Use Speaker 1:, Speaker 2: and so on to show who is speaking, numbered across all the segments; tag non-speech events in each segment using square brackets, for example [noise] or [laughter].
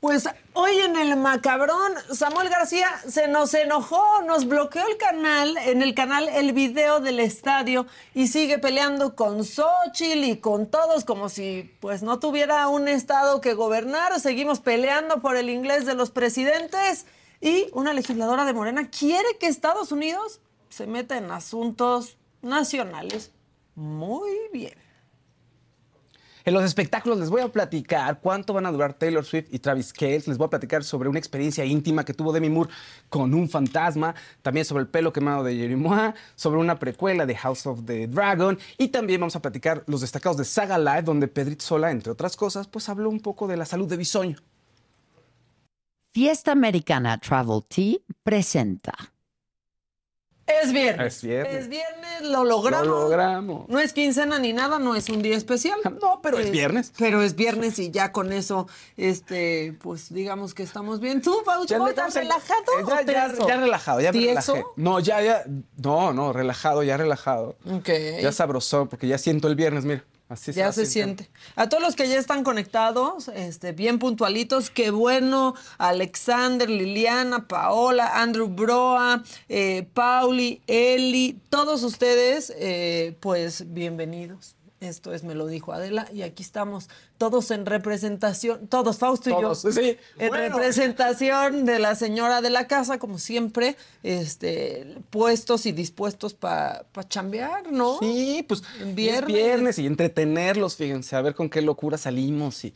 Speaker 1: Pues hoy en el macabrón, Samuel García se nos enojó, nos bloqueó el canal, en el canal el video del estadio y sigue peleando con Xochitl y con todos como si pues no tuviera un estado que gobernar. Seguimos peleando por el inglés de los presidentes y una legisladora de Morena quiere que Estados Unidos se meta en asuntos nacionales. Muy bien.
Speaker 2: En los espectáculos les voy a platicar cuánto van a durar Taylor Swift y Travis Kelce. Les voy a platicar sobre una experiencia íntima que tuvo Demi Moore con un fantasma. También sobre el pelo quemado de Jerimois. Sobre una precuela de House of the Dragon. Y también vamos a platicar los destacados de Saga Live, donde Pedrito Sola, entre otras cosas, pues habló un poco de la salud de Bisoño.
Speaker 3: Fiesta Americana Travel Tea presenta.
Speaker 1: Es viernes.
Speaker 2: Es viernes.
Speaker 1: Es viernes, lo logramos.
Speaker 2: Lo logramos.
Speaker 1: No es quincena ni nada, no es un día especial. [laughs]
Speaker 2: No, pero es
Speaker 1: Eh,
Speaker 2: viernes.
Speaker 1: Pero es viernes y ya con eso, este, pues digamos que estamos bien. ¿Tú,
Speaker 2: le
Speaker 1: estás
Speaker 2: en-
Speaker 1: relajado
Speaker 2: eh,
Speaker 1: o
Speaker 2: Ya, ya,
Speaker 1: tenso?
Speaker 2: ya relajado, ya relajé. No, ya, ya. No, no, relajado, ya relajado.
Speaker 1: Ok.
Speaker 2: Ya sabrosón, porque ya siento el viernes, mira. Así
Speaker 1: Ya se
Speaker 2: sintiendo.
Speaker 1: siente. A todos los que ya están conectados, este, bien puntualitos, qué bueno. Alexander, Liliana, Paola, Andrew Broa, eh, Pauli, Eli, todos ustedes, eh, pues bienvenidos. Esto es Me lo dijo Adela y aquí estamos todos en representación, todos, Fausto y
Speaker 2: Todos,
Speaker 1: yo,
Speaker 2: sí.
Speaker 1: en
Speaker 2: Bueno.
Speaker 1: representación de la señora de la casa, como siempre, este, puestos y dispuestos para chambear, ¿no?
Speaker 2: Sí, pues
Speaker 1: viernes.
Speaker 2: viernes y entretenerlos, fíjense, a ver con qué locura salimos y,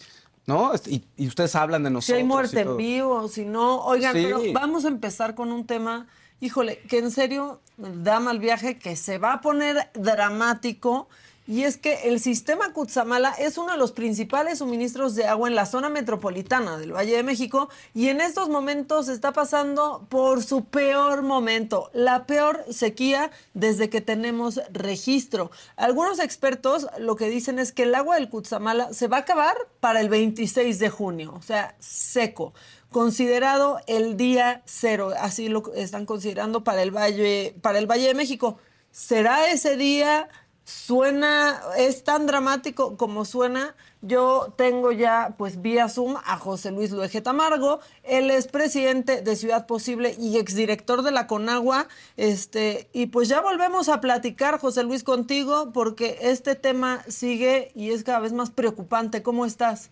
Speaker 2: ¿no? Y, y ustedes hablan de
Speaker 1: Si
Speaker 2: nosotros.
Speaker 1: hay muerte en vivo, si no, oigan,
Speaker 2: Sí.
Speaker 1: pero vamos a empezar con un tema, híjole, que en serio da mal viaje, que se va a poner dramático. Y es que el sistema Cutzamala es uno de los principales suministros de agua en la zona metropolitana del Valle de México y en estos momentos está pasando por su peor momento, la peor sequía desde que tenemos registro. Algunos expertos lo que dicen es que el agua del Cutzamala se va a acabar para el 26 de junio, o sea, seco considerado el día cero, así lo están considerando para el Valle, para el Valle de México. ¿Será ese día? Suena, es tan dramático como suena. Yo tengo ya, pues, vía Zoom a José Luis Luege Tamargo. Él es presidente de Ciudad Posible y exdirector de la Conagua. Este, y pues ya volvemos a platicar, José Luis, contigo, porque este tema sigue y es cada vez más preocupante. ¿Cómo estás?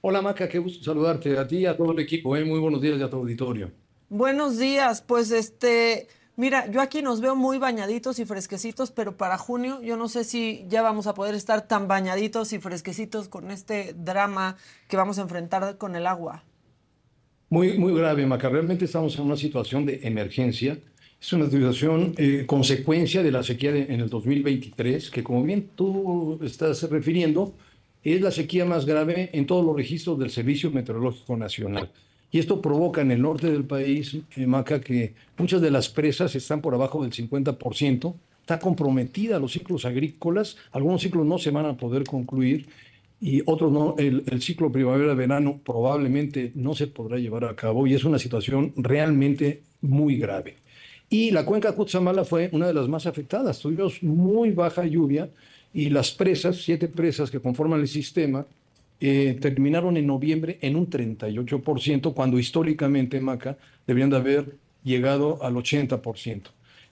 Speaker 4: Hola Maca, qué gusto saludarte a ti y a todo el equipo. ¿eh? Muy buenos días y a tu auditorio.
Speaker 1: Buenos días, pues este, mira, yo aquí nos veo muy bañaditos y fresquecitos, pero para junio yo no sé si ya vamos a poder estar tan bañaditos y fresquecitos con este drama que vamos a enfrentar con el agua.
Speaker 4: Muy, muy grave, Maca. Realmente estamos en una situación de emergencia. Es una situación eh, consecuencia de la sequía en el 2023, que como bien tú estás refiriendo, es la sequía más grave en todos los registros del Servicio Meteorológico Nacional. Y esto provoca en el norte del país, eh, Maca, que muchas de las presas están por abajo del 50%. Está comprometida los ciclos agrícolas. Algunos ciclos no se van a poder concluir y otros no. El, ciclo primavera-verano probablemente no se podrá llevar a cabo y es una situación realmente muy grave. Y la cuenca Cutzamala fue una de las más afectadas. Tuvimos muy baja lluvia y las presas, siete presas que conforman el sistema, eh, terminaron en noviembre en un 38%, cuando históricamente, Maca, deberían de haber llegado al 80%.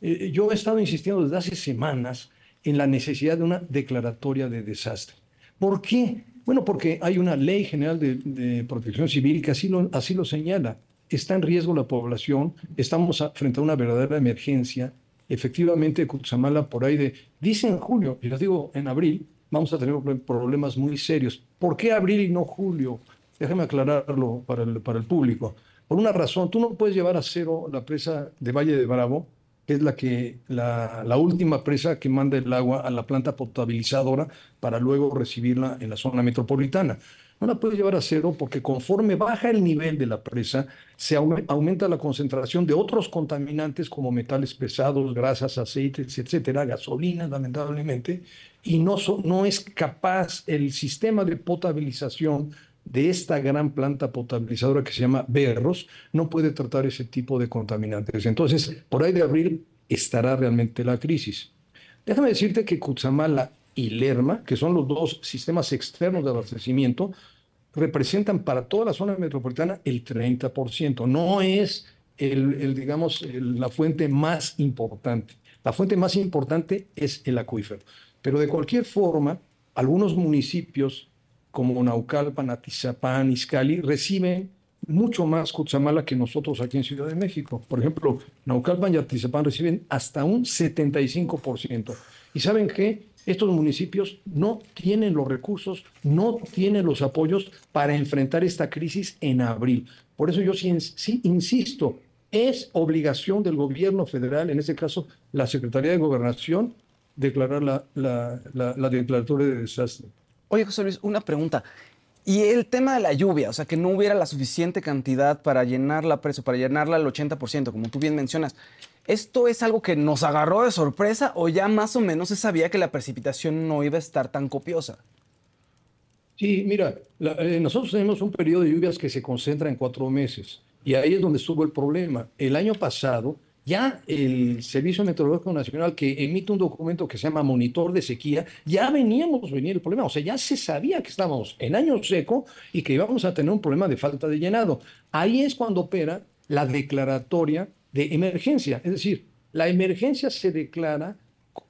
Speaker 4: Eh, yo he estado insistiendo desde hace semanas en la necesidad de una declaratoria de desastre. ¿Por qué? Bueno, porque hay una ley general de, de protección civil que así lo, así lo señala. Está en riesgo la población, estamos a- frente a una verdadera emergencia. Efectivamente, Cutzamala por ahí de, dice en julio, y les digo en abril, vamos a tener pro- problemas muy serios. ¿Por qué abril y no julio? Déjame aclararlo para el, para el público. Por una razón, tú no puedes llevar a cero la presa de Valle de Bravo, que es la, que, la última presa que manda el agua a la planta potabilizadora para luego recibirla en la zona metropolitana. No la puedes llevar a cero porque conforme baja el nivel de la presa, se aume- aumenta la concentración de otros contaminantes como metales pesados, grasas, aceites, etcétera, gasolina, lamentablemente, y no, no es capaz el sistema de potabilización de esta gran planta potabilizadora que se llama Berros, no puede tratar ese tipo de contaminantes. Entonces, por ahí de abril estará realmente la crisis. Déjame decirte que Cutzamala y Lerma, que son los dos sistemas externos de abastecimiento, representan para toda la zona metropolitana el 30%. No es, el, digamos, la fuente más importante. La fuente más importante es el acuífero. Pero de cualquier forma, algunos municipios como Naucalpan, Atizapán, Izcali reciben mucho más Cutzamala que nosotros aquí en Ciudad de México. Por ejemplo, Naucalpan y Atizapán reciben hasta un 75%. ¿Y saben qué? Estos municipios no tienen los recursos, no tienen los apoyos para enfrentar esta crisis en abril. Por eso yo sí, insisto, es obligación del gobierno federal, en este caso la Secretaría de Gobernación, declarar la, la, la declaratoria de desastre.
Speaker 2: Oye, José Luis, una pregunta. Y el tema de la lluvia, o sea, que no hubiera la suficiente cantidad para llenar la presa, para llenarla al 80%, como tú bien mencionas. ¿Esto es algo que nos agarró de sorpresa o ya más o menos se sabía que la precipitación no iba a estar tan copiosa?
Speaker 4: Sí, mira, eh, nosotros tenemos un periodo de lluvias que se concentra en cuatro meses y ahí es donde estuvo el problema. El año pasado ya el Servicio Meteorológico Nacional que emite un documento que se llama Monitor de Sequía, ya veníamos venir el problema, o sea, ya se sabía que estábamos en año seco y que íbamos a tener un problema de falta de llenado. Ahí es cuando opera la declaratoria de emergencia. Es decir, la emergencia se declara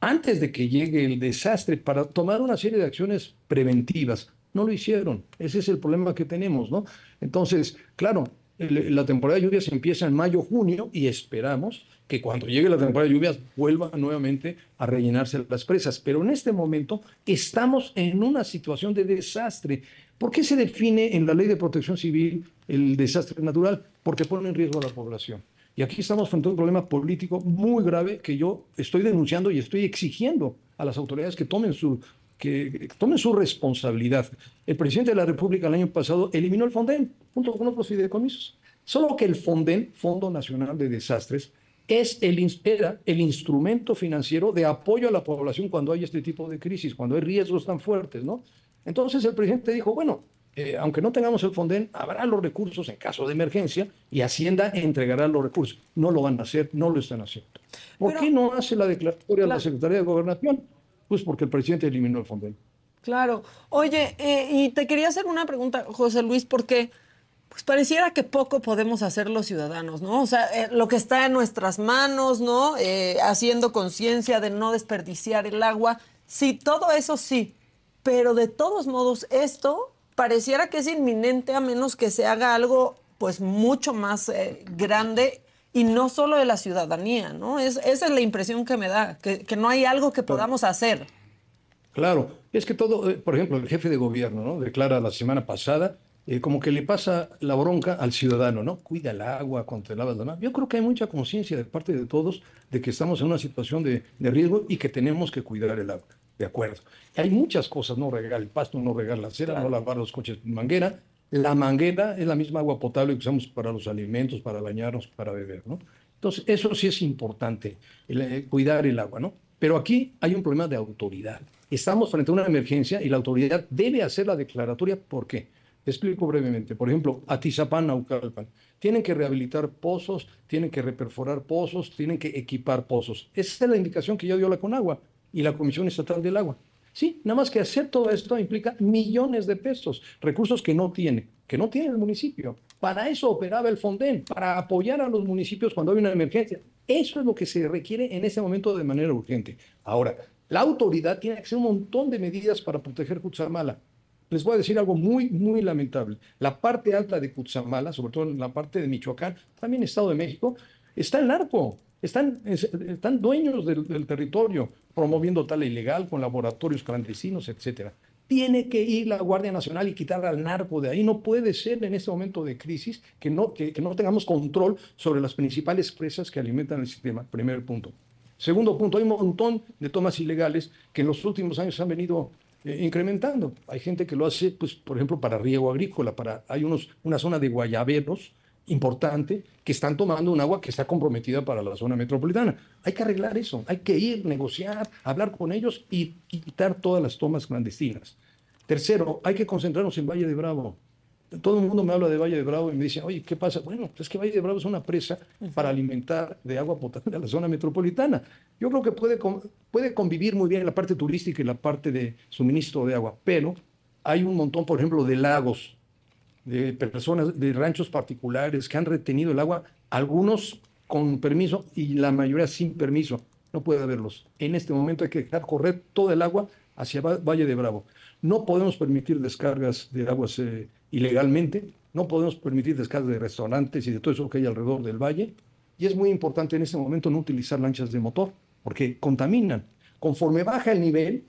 Speaker 4: antes de que llegue el desastre para tomar una serie de acciones preventivas. No lo hicieron. Ese es el problema que tenemos, ¿no? Entonces, claro, la temporada de lluvias empieza en mayo, junio y esperamos que cuando llegue la temporada de lluvias vuelva nuevamente a rellenarse las presas. Pero en este momento estamos en una situación de desastre. ¿Por qué se define en la ley de protección civil el desastre natural? Porque pone en riesgo a la población. Y aquí estamos frente a un problema político muy grave que yo estoy denunciando y estoy exigiendo a las autoridades que tomen su, que, tomen su responsabilidad. El presidente de la República el año pasado eliminó el FONDEN junto con otros fideicomisos. Solo que el FONDEN, Fondo Nacional de Desastres, es el, era el instrumento financiero de apoyo a la población cuando hay este tipo de crisis, cuando hay riesgos tan fuertes, ¿no? Entonces el presidente dijo, bueno, eh, aunque no tengamos el Fonden, habrá los recursos en caso de emergencia y Hacienda entregará los recursos. No lo van a hacer, no lo están haciendo. ¿Por qué no hace la declaratoria la Secretaría de Gobernación? Pues porque el presidente eliminó el Fonden.
Speaker 1: Claro. Oye, eh, y te quería hacer una pregunta, José Luis, porque pues pareciera que poco podemos hacer los ciudadanos, ¿no? O sea, eh, lo que está en nuestras manos, ¿no? haciendo conciencia de no desperdiciar el agua. Sí, todo eso sí. Pero de todos modos, esto pareciera que es inminente a menos que se haga algo pues mucho más eh, grande y no solo de la ciudadanía, ¿no? Es, esa es la impresión que me da, que, no hay algo que podamos hacer.
Speaker 4: Claro, es que todo, eh, por ejemplo, el jefe de gobierno, ¿no? Declara la semana pasada eh, como que le pasa la bronca al ciudadano, ¿no? Cuida el agua, cuando te lavas la mano. Yo creo que hay mucha conciencia de parte de todos de que estamos en una situación de, de riesgo y que tenemos que cuidar el agua de acuerdo. Hay muchas cosas, no regar el pasto, no regar la cera, no lavar los coches con manguera. La manguera es la misma agua potable que usamos para los alimentos, para bañarnos, para beber, ¿no? Entonces, eso sí es importante, eh, cuidar el agua, ¿no? Pero aquí hay un problema de autoridad. Estamos frente a una emergencia y la autoridad debe hacer la declaratoria. ¿Por qué? Te explico brevemente. Por ejemplo, Atizapán, Naucalpan. Tienen que rehabilitar pozos, tienen que reperforar pozos, tienen que equipar pozos. Esa es la indicación que ya dio la Conagua y la Comisión Estatal del Agua. Sí, nada más que hacer todo esto implica millones de pesos, recursos que no tiene, que no tiene el municipio. Para eso operaba el Fonden, para apoyar a los municipios cuando hay una emergencia. Eso es lo que se requiere en ese momento de manera urgente. Ahora, la autoridad tiene que hacer un montón de medidas para proteger Cutzamala. Les voy a decir algo muy, muy lamentable. La parte alta de Cutzamala, sobre todo en la parte de Michoacán, también Estado de México, está el narco. Están, están dueños del, territorio, promoviendo tal ilegal con laboratorios clandestinos, etcétera. Tiene que ir la Guardia Nacional y quitar al narco de ahí. No puede ser en este momento de crisis que no, que, no tengamos control sobre las principales presas que alimentan el sistema. Primer punto. Segundo punto, hay un montón de tomas ilegales que en los últimos años han venido eh, incrementando. Hay gente que lo hace, pues, por ejemplo, para riego agrícola, para, hay unos, una zona de guayaberos importante que están tomando un agua que está comprometida para la zona metropolitana. Hay que arreglar eso, hay que ir, negociar, hablar con ellos y quitar todas las tomas clandestinas. Tercero, hay que concentrarnos en Valle de Bravo. Todo el mundo me habla de Valle de Bravo y me dice, oye, ¿qué pasa? Bueno, es que Valle de Bravo es una presa para alimentar de agua potable a la zona metropolitana. Yo creo que puede, puede convivir muy bien la parte turística y la parte de suministro de agua, pero hay un montón, por ejemplo, de lagos de personas de ranchos particulares que han retenido el agua, algunos con permiso y la mayoría sin permiso. No puede haberlos. En este momento hay que dejar correr todo el agua hacia Valle de Bravo. No podemos permitir descargas de aguas eh, ilegalmente, no podemos permitir descargas de restaurantes y de todo eso que hay alrededor del valle. Y es muy importante en este momento no utilizar lanchas de motor, porque contaminan. Conforme baja el nivel,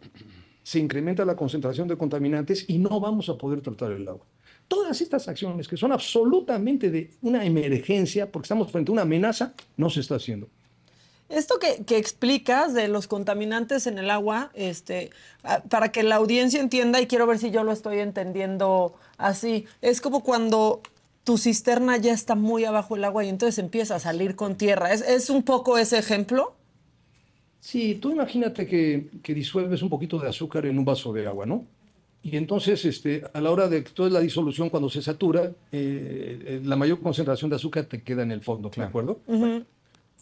Speaker 4: se incrementa la concentración de contaminantes y no vamos a poder tratar el agua. Todas estas acciones que son absolutamente de una emergencia, porque estamos frente a una amenaza, no se está haciendo.
Speaker 1: Esto que, explicas de los contaminantes en el agua, este, para que la audiencia entienda, y quiero ver si yo lo estoy entendiendo así, es como cuando tu cisterna ya está muy abajo del agua y entonces empieza a salir con tierra. ¿Es, un poco ese ejemplo?
Speaker 4: Sí, tú imagínate que, disuelves un poquito de azúcar en un vaso de agua, ¿no? Y entonces, este, a la hora de toda la disolución, cuando se satura, eh, eh, la mayor concentración de azúcar te queda en el fondo, ¿de acuerdo?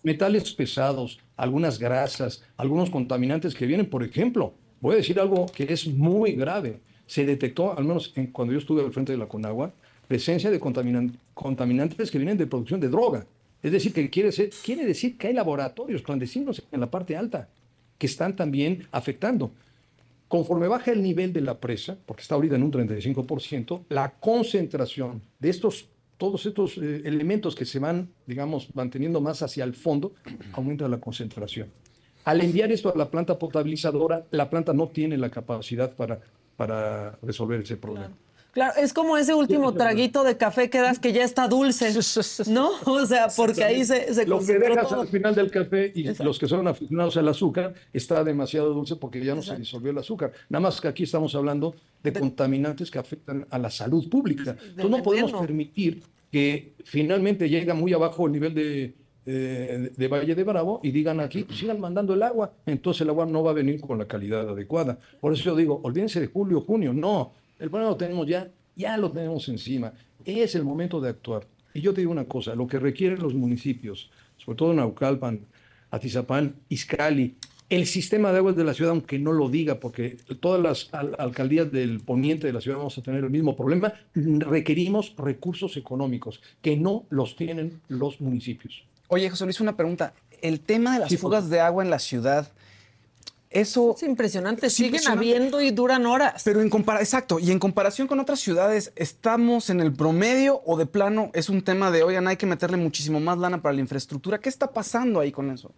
Speaker 4: metales pesados, algunas grasas, algunos contaminantes que vienen, por ejemplo, voy a decir algo que es muy grave. Se detectó, al menos cuando yo estuve al frente de la Conagua, presencia de contaminantes que vienen de producción de droga. Es decir, que quiere, quiere decir que hay laboratorios clandestinos en la parte alta que están también afectando. Conforme baja el nivel de la presa, porque está ahorita en un 35%, la concentración de estos todos estos eh, elementos que se van, digamos, manteniendo más hacia el fondo, [clears throat] aumenta la concentración. Al enviar esto a la planta potabilizadora, la planta no tiene la capacidad para, para resolver ese problema.
Speaker 1: Es como ese último traguito de café que das que ya está dulce, [laughs] ¿no? O sea, porque ahí se, se
Speaker 4: Lo que dejas al final del café y los que son aficionados al azúcar está demasiado dulce porque ya no se disolvió el azúcar. Nada más que aquí estamos hablando de, contaminantes que afectan a la salud pública. Entonces no podemos permitir que finalmente llega muy abajo el nivel de, eh, de Valle de Bravo y digan aquí, pues sigan mandando el agua, entonces el agua no va a venir con la calidad adecuada. Por eso yo digo, olvídense de julio, junio, no, el problema lo tenemos ya, ya lo tenemos encima, es el momento de actuar. Y yo te digo una cosa, lo que requieren los municipios, sobre todo Naucalpan, Atizapán, Izcali, el sistema de aguas de la ciudad, aunque no lo diga, porque todas las alcaldías del poniente de la ciudad vamos a tener el mismo problema, requerimos recursos económicos que no los tienen los municipios.
Speaker 2: Oye, José Luis, una pregunta. El tema de las fugas de agua en la ciudad, eso...
Speaker 1: Es impresionante, siguen habiendo y duran horas.
Speaker 2: Pero en comparación, exacto, y en comparación con otras ciudades, ¿estamos en el promedio o de plano es un tema de, oigan, hay que meterle muchísimo más lana para la infraestructura? ¿Qué está pasando ahí con eso?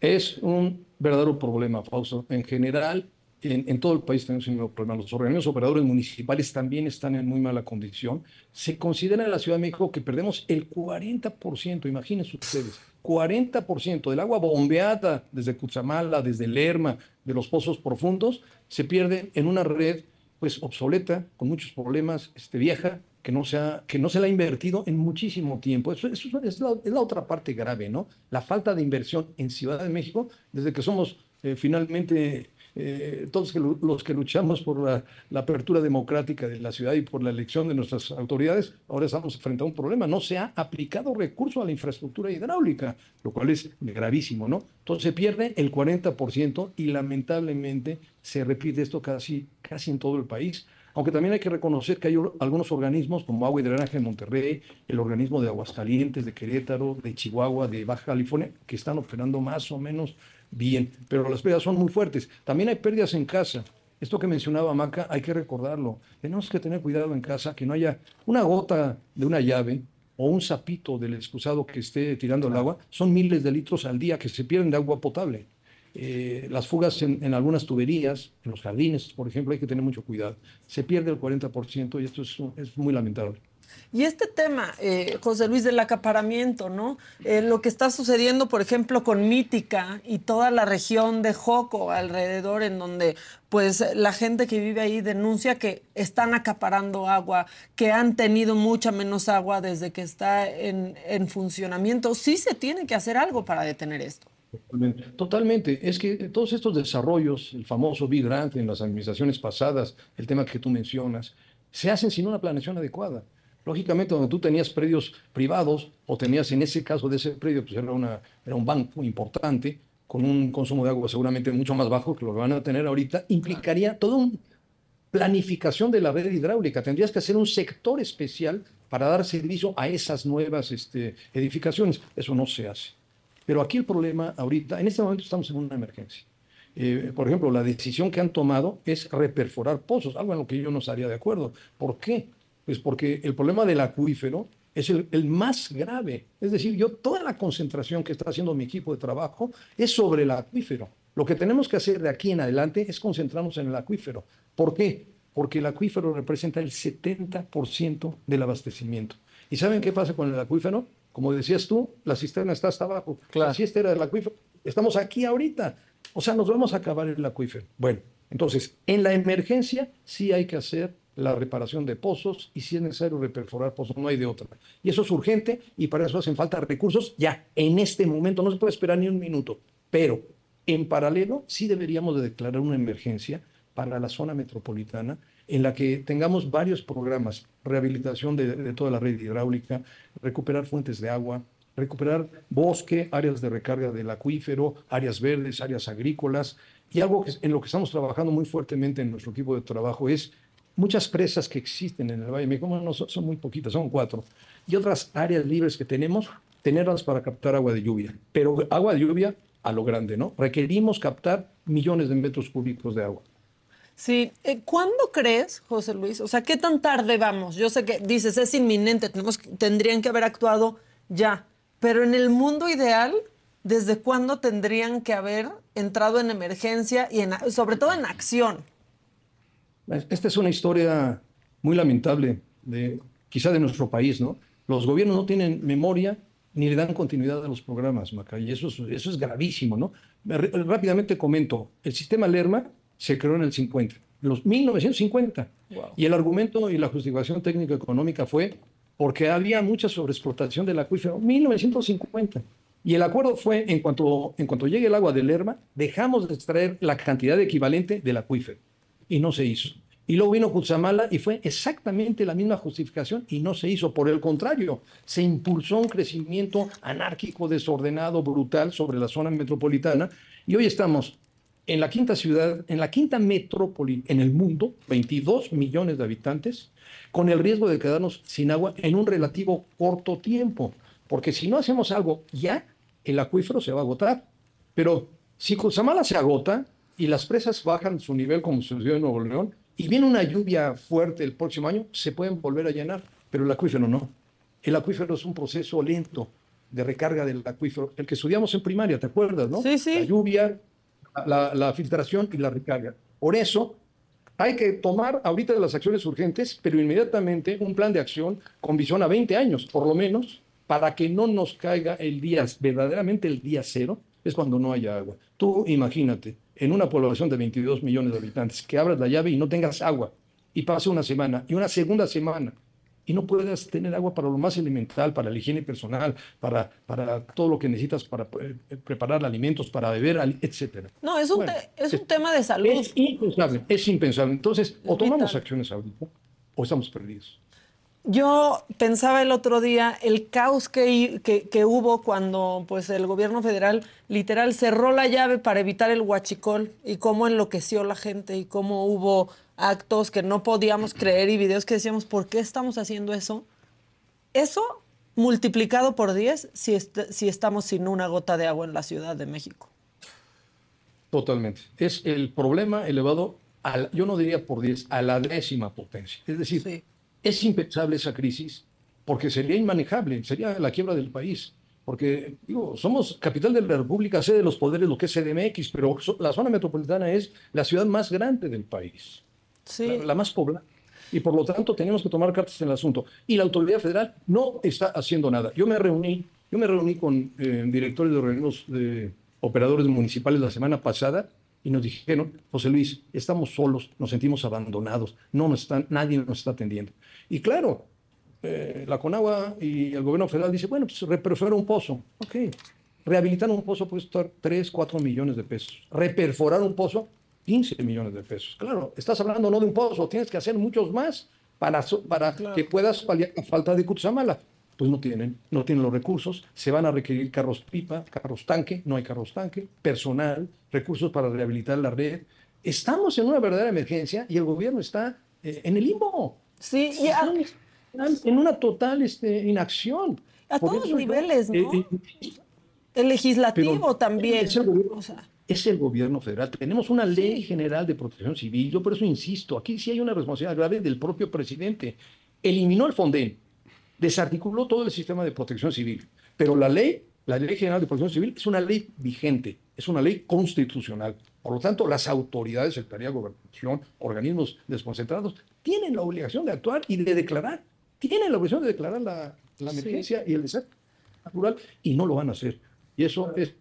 Speaker 4: Es un verdadero problema, Fausto. En general, en, todo el país tenemos un problema. Los organismos operadores municipales también están en muy mala condición. Se considera en la Ciudad de México que perdemos el 40%, imagínense ustedes, 40% del agua bombeada desde Cutzamala, desde Lerma, de los pozos profundos, se pierde en una red pues obsoleta, con muchos problemas, este, vieja, que no, se ha, que no se la ha invertido en muchísimo tiempo. Eso, es, la, otra parte grave, ¿no? La falta de inversión en Ciudad de México, desde que somos eh, finalmente eh, todos los que luchamos por la, apertura democrática de la ciudad y por la elección de nuestras autoridades, ahora estamos frente a un problema. No se ha aplicado recurso a la infraestructura hidráulica, lo cual es gravísimo, ¿no? Entonces se pierde el 40% y lamentablemente se repite esto casi, casi en todo el país. Aunque también hay que reconocer que hay algunos organismos como Agua y Drenaje en Monterrey, el organismo de Aguascalientes, de Querétaro, de Chihuahua, de Baja California, que están operando más o menos bien, pero las pérdidas son muy fuertes. También hay pérdidas en casa. Esto que mencionaba Maca, hay que recordarlo. Tenemos que tener cuidado en casa, que no haya una gota de una llave o un sapito del excusado que esté tirando el agua. Son miles de litros al día que se pierden de agua potable. Eh, las fugas en, algunas tuberías, en los jardines, por ejemplo, hay que tener mucho cuidado. Se pierde el 40% y esto es, muy lamentable.
Speaker 1: Y este tema, eh, José Luis, del acaparamiento, ¿no? Eh, lo que está sucediendo, por ejemplo, con Mítica y toda la región de Joco alrededor, en donde pues la gente que vive ahí denuncia que están acaparando agua, que han tenido mucha menos agua desde que está en, en funcionamiento. Sí se tiene que hacer algo para detener esto.
Speaker 4: Totalmente. Es que todos estos desarrollos, el famoso Big Grant en las administraciones pasadas, el tema que tú mencionas, se hacen sin una planeación adecuada. Lógicamente, donde tú tenías predios privados o tenías en ese caso de ese predio, pues era, una, era un banco importante con un consumo de agua seguramente mucho más bajo que lo que van a tener ahorita, implicaría todo un, planificación de la red hidráulica. Tendrías que hacer un sector especial para dar servicio a esas nuevas este, edificaciones. Eso no se hace. Pero aquí el problema ahorita, en este momento estamos en una emergencia. Eh, por ejemplo, la decisión que han tomado es reperforar pozos, algo en lo que yo no estaría de acuerdo. ¿Por qué? Pues porque el problema del acuífero es el, el, más grave. Es decir, yo toda la concentración que está haciendo mi equipo de trabajo es sobre el acuífero. Lo que tenemos que hacer de aquí en adelante es concentrarnos en el acuífero. ¿Por qué? Porque el acuífero representa el 70% del abastecimiento. ¿Y saben qué pasa con el acuífero? Como decías tú, la cisterna está hasta abajo.
Speaker 2: Claro.
Speaker 4: Así este era el acuífero. Estamos aquí ahorita. O sea, nos vamos a acabar el acuífero. Bueno, entonces, en la emergencia sí hay que hacer la reparación de pozos y si es necesario reperforar pozos, no hay de otra. Y eso es urgente y para eso hacen falta recursos ya, en este momento, no se puede esperar ni un minuto. Pero en paralelo sí deberíamos de declarar una emergencia para la zona metropolitana en la que tengamos varios programas, rehabilitación de, toda la red hidráulica, recuperar fuentes de agua, recuperar bosque, áreas de recarga del acuífero, áreas verdes, áreas agrícolas. Y algo que, en lo que estamos trabajando muy fuertemente en nuestro equipo de trabajo es muchas presas que existen en el Valle de México, son, muy poquitas, son cuatro, y otras áreas libres que tenemos, tenerlas para captar agua de lluvia. Pero agua de lluvia a lo grande, ¿no? Requerimos captar millones de metros cúbicos de agua.
Speaker 1: Sí, eh, ¿cuándo crees, José Luis? O sea, ¿qué tan tarde vamos? Yo sé que dices, es inminente, tenemos, tendrían que haber actuado ya, pero en el mundo ideal, ¿desde cuándo tendrían que haber entrado en emergencia y sobre todo en acción?
Speaker 4: Esta es una historia muy lamentable, de, quizá de nuestro país, ¿no? Los gobiernos no tienen memoria ni le dan continuidad a los programas, Maca, y eso es, eso es gravísimo, ¿no? Rápidamente comento, el sistema Lerma se creó en el 50, en los 1950, wow. y el argumento y la justificación técnico-económica fue porque había mucha sobreexplotación del acuífero, 1950. Y el acuerdo fue, en cuanto, en cuanto llegue el agua del Lerma, dejamos de extraer la cantidad equivalente del acuífero y no se hizo. Y luego vino Cutzamala y fue exactamente la misma justificación y no se hizo. Por el contrario, se impulsó un crecimiento anárquico, desordenado, brutal sobre la zona metropolitana. Y hoy estamos en la quinta ciudad, en la quinta metrópoli en el mundo, 22 millones de habitantes, con el riesgo de quedarnos sin agua en un relativo corto tiempo. Porque si no hacemos algo ya, el acuífero se va a agotar. Pero si Cutzamala se agota, y las presas bajan su nivel como sucedió en Nuevo León y viene una lluvia fuerte el próximo año, se pueden volver a llenar, pero el acuífero no. El acuífero es un proceso lento de recarga del acuífero, el que estudiamos en primaria, ¿te acuerdas, no?
Speaker 1: Sí, sí.
Speaker 4: La lluvia, la, la filtración y la recarga. Por eso hay que tomar ahorita las acciones urgentes, pero inmediatamente un plan de acción con visión a 20 años, por lo menos, para que no nos caiga el día, verdaderamente el día cero, es cuando no haya agua. Tú imagínate, en una población de 22 millones de habitantes, que abras la llave y no tengas agua, y pase una semana, y una segunda semana, y no puedas tener agua para lo más elemental, para la higiene personal, para, para todo lo que necesitas para eh, preparar alimentos, para beber, etcétera.
Speaker 1: No, es un, bueno, es un tema de salud.
Speaker 4: Es impensable, es impensable. Entonces, es o tomamos vital. acciones ahorita, o estamos perdidos.
Speaker 1: Yo pensaba el otro día el caos que, que, que, hubo cuando pues, el gobierno federal literal cerró la llave para evitar el huachicol y cómo enloqueció la gente y cómo hubo actos que no podíamos creer y videos que decíamos, ¿por qué estamos haciendo eso? Eso multiplicado por 10 si, est si estamos sin una gota de agua en la Ciudad de México.
Speaker 4: Totalmente. Es el problema elevado, al, yo no diría por 10, a la décima potencia. Es decir, sí es impensable esa crisis porque sería inmanejable, sería la quiebra del país. Porque, digo, somos capital de la República, sede de los poderes, lo que es CDMX, pero la zona metropolitana es la ciudad más grande del país,
Speaker 1: sí.
Speaker 4: la, la más poblada. Y por lo tanto tenemos que tomar cartas en el asunto. Y la autoridad federal no está haciendo nada. Yo me reuní, yo me reuní con eh, directores de organismos de operadores municipales la semana pasada y nos dijeron, José Luis, estamos solos, nos sentimos abandonados, no nos están, nadie nos está atendiendo. Y claro, eh, la Conagua y el gobierno federal dice, bueno, pues reperforar un pozo. Ok. Rehabilitar un pozo puede estar 3, 4 millones de pesos. Reperforar un pozo, 15 millones de pesos. Claro, estás hablando no de un pozo, tienes que hacer muchos más para, para claro. que puedas paliar la falta de Cutzamala. Pues no tienen, no tienen los recursos, se van a requerir carros pipa, carros tanque, no hay carros tanque, personal, recursos para rehabilitar la red, Estamos en una verdadera emergencia y el gobierno está eh, en el limbo.
Speaker 1: Sí, y a,
Speaker 4: en una total este, inacción.
Speaker 1: a
Speaker 4: Por
Speaker 1: todos
Speaker 4: yo,
Speaker 1: niveles, ¿no?
Speaker 4: eh, eh,
Speaker 1: el legislativo también.
Speaker 4: Es el, gobierno,
Speaker 1: O sea,
Speaker 4: es el gobierno federal. Tenemos una ley general de protección civil. Yo por eso insisto, aquí sí hay una responsabilidad grave del propio presidente. Eliminó el Fonden, desarticuló todo el sistema de protección civil. Pero la ley, la ley general de protección civil, es una ley vigente, es una ley constitucional. Por lo tanto, las autoridades, Secretaría de Gobernación, organismos desconcentrados, tienen la obligación de actuar y de declarar. Tienen la obligación de declarar la, la emergencia y el desastre natural y no lo van a hacer. Y eso es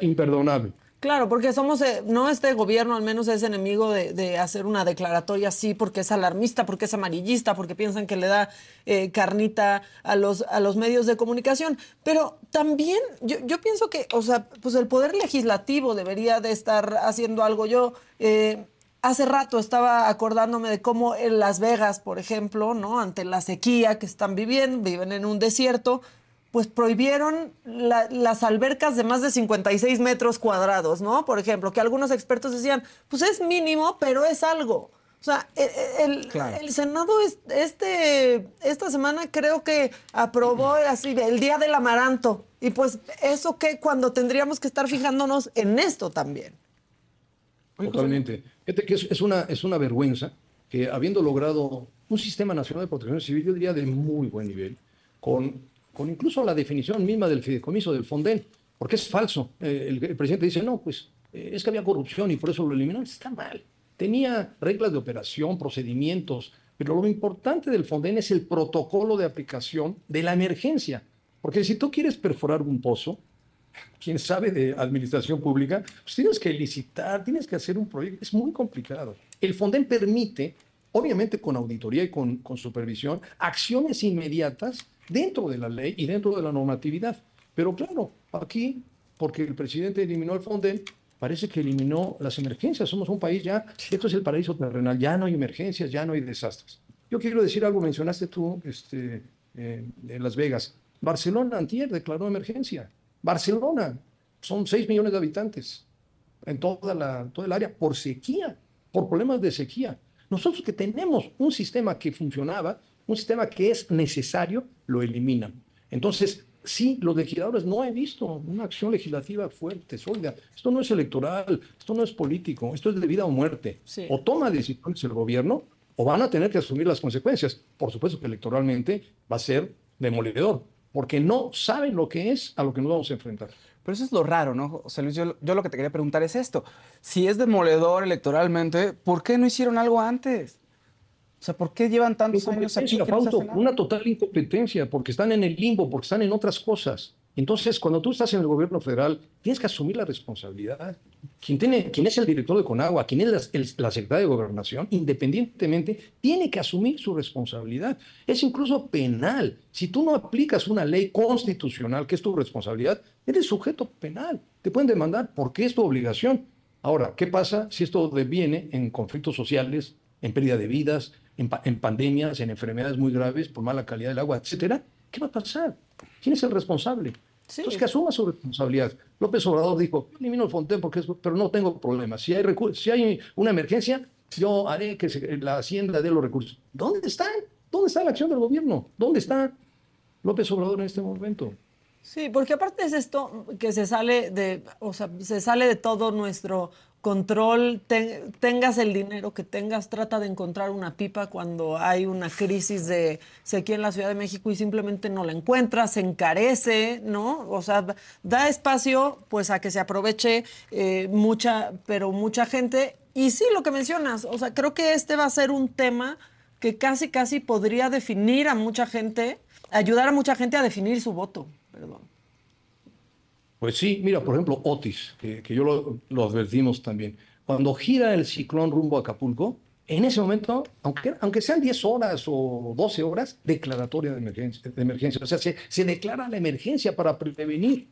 Speaker 4: imperdonable.
Speaker 1: Claro, porque somos, eh, no este gobierno al menos es enemigo de, hacer una declaratoria así porque es alarmista, porque es amarillista, porque piensan que le da eh, carnita a los, a los medios de comunicación. Pero también yo, yo pienso que, o sea, pues el poder legislativo debería de estar haciendo algo. Yo eh, hace rato estaba acordándome de cómo en Las Vegas, por ejemplo, ¿no? Ante la sequía que están viviendo, viven en un desierto, pues prohibieron la- las albercas de más de 56 metros cuadrados, ¿no? Por ejemplo, que algunos expertos decían, pues es mínimo, pero es algo. O sea, e- e- el,
Speaker 2: Claro.
Speaker 1: el Senado es- este, esta semana creo que aprobó así el Día del Amaranto. Y pues eso que cuando tendríamos que estar fijándonos en esto también.
Speaker 4: Totalmente. Fíjate que es, es una, es una vergüenza que habiendo logrado un sistema nacional de protección civil, yo diría de muy buen nivel, con, con incluso la definición misma del fideicomiso del Fonden, porque es falso. Eh, el, presidente dice, no, pues eh, es que había corrupción y por eso lo eliminó. Está mal. Tenía reglas de operación, procedimientos, pero lo importante del Fonden es el protocolo de aplicación de la emergencia. Porque si tú quieres perforar un pozo, [laughs] quien sabe de administración pública, pues tienes que licitar, tienes que hacer un proyecto, es muy complicado. El Fonden permite, obviamente con auditoría y con supervisión, acciones inmediatas dentro de la ley y dentro de la normatividad. Pero claro, aquí, porque el presidente eliminó el Fonden, parece que eliminó las emergencias. Somos un país ya, esto es el paraíso terrenal, ya no hay emergencias, ya no hay desastres. Yo quiero decir algo, mencionaste tú este, eh, de Las Vegas. Barcelona antier declaró emergencia. Barcelona, son 6 millones de habitantes en toda la, todo el área por sequía, por problemas de sequía. Nosotros que tenemos un sistema que funcionaba, un sistema que es necesario, lo eliminan. Entonces, sí, los legisladores no he visto una acción legislativa fuerte, sólida. Esto no es electoral, esto no es político, esto es de vida o muerte.
Speaker 1: Sí.
Speaker 4: O toma decisiones el gobierno o van a tener que asumir las consecuencias. Por supuesto que electoralmente va a ser demoledor, porque no saben lo que es a lo que nos vamos a enfrentar.
Speaker 2: Pero eso es lo raro, ¿no? José Luis, yo, yo lo que te quería preguntar es esto. Si es demoledor electoralmente, ¿por qué no hicieron algo antes? O sea, ¿por qué llevan tantos años aquí no
Speaker 4: Fausto,
Speaker 2: nada?
Speaker 4: una total incompetencia, porque están en el limbo, porque están en otras cosas. Entonces, cuando tú estás en el gobierno federal, tienes que asumir la responsabilidad. Quien, tiene, quien es el director de Conagua, quien es la, el- la secretaria de Gobernación, independientemente, tiene que asumir su responsabilidad. Es incluso penal. Si tú no aplicas una ley constitucional, que es tu responsabilidad, eres sujeto penal. Te pueden demandar porque es tu obligación. Ahora, ¿qué pasa si esto deviene en conflictos sociales, en pérdida de vidas, en, pa- en pandemias, en enfermedades muy graves por mala calidad del agua, etcétera? ¿Qué va a pasar? ¿Quién es el responsable?
Speaker 1: Sí.
Speaker 4: Entonces, que asuma su responsabilidad. López Obrador dijo, "Yo elimino el Fonten porque es, pero no tengo problema. Si hay, si hay una emergencia, yo haré que se- la Hacienda dé los recursos. ¿Dónde están? ¿Dónde está la acción del gobierno? ¿Dónde está López Obrador en este momento?
Speaker 1: Sí, porque aparte es esto que se sale de, o sea, se sale de todo nuestro control, Ten- tengas el dinero que tengas, trata de encontrar una pipa cuando hay una crisis de sequía en la Ciudad de México y simplemente no la encuentras, se encarece, ¿no? O sea, da espacio pues a que se aproveche eh, mucha, pero mucha gente. Y sí, lo que mencionas, o sea, creo que este va a ser un tema que casi, casi podría definir a mucha gente, ayudar a mucha gente a definir su voto. Perdón.
Speaker 4: Pues sí, mira, por ejemplo, Otis, que, yo lo, lo advertimos también. Cuando gira el ciclón rumbo a Acapulco, en ese momento, aunque, aunque sean 10 horas o 12 horas, declaratoria de emergencia. De emergencia. O sea, se, se declara la emergencia para prevenir.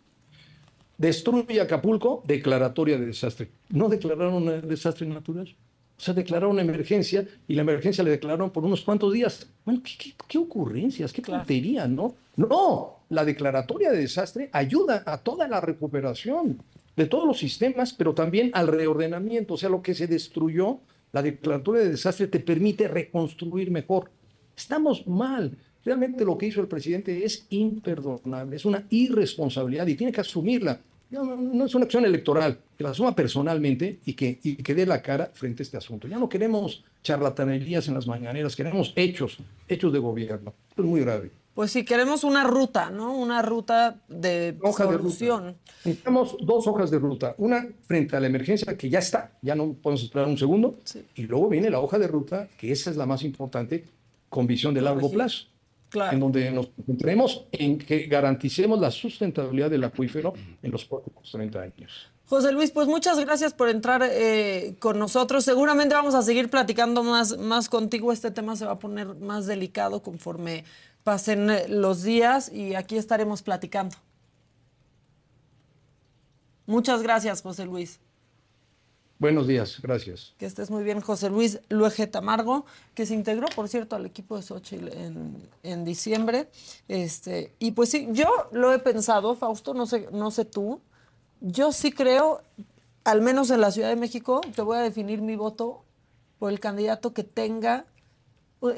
Speaker 4: Destruye Acapulco, declaratoria de desastre. No declararon un desastre natural. O sea, declararon una emergencia y la emergencia le declararon por unos cuantos días. Bueno, ¿qué, qué- qué ocurrencias? ¿Qué tontería, no? No, la declaratoria de desastre ayuda a toda la recuperación. de todos los sistemas, pero también al reordenamiento, o sea, lo que se destruyó, la declaratoria de desastre te permite reconstruir mejor. Estamos mal. Realmente lo que hizo el presidente es imperdonable, es una irresponsabilidad y tiene que asumirla. No, no, no es una acción electoral, que la asuma personalmente y que, y que dé la cara frente a este asunto. Ya no queremos charlatanerías en las mañaneras, queremos hechos, hechos de gobierno. Esto es muy grave.
Speaker 1: Pues sí, queremos una ruta, ¿no? Una ruta de
Speaker 4: Hoja de
Speaker 1: solución.
Speaker 4: ruta. Necesitamos dos hojas de ruta. Una frente a la emergencia, que ya está, ya no podemos esperar un segundo.
Speaker 1: Sí.
Speaker 4: Y luego viene la hoja de ruta, que esa es la más importante, con visión de largo plazo.
Speaker 1: Claro.
Speaker 4: En donde nos concentremos en que garanticemos la sustentabilidad del acuífero en los próximos 30 años.
Speaker 1: José Luis, pues muchas gracias por entrar eh, con nosotros. Seguramente vamos a seguir platicando más, más contigo. Este tema se va a poner más delicado conforme pasen eh, los días y aquí estaremos platicando. Muchas gracias, José Luis.
Speaker 4: Buenos días, gracias.
Speaker 1: Que estés muy bien, José Luis Luege Tamargo, que se integró, por cierto, al equipo de Xochitl en, en diciembre. Este, y pues sí, yo lo he pensado, Fausto, no sé, no sé tú. Yo sí creo, al menos en la Ciudad de México, te voy a definir mi voto por el candidato que tenga.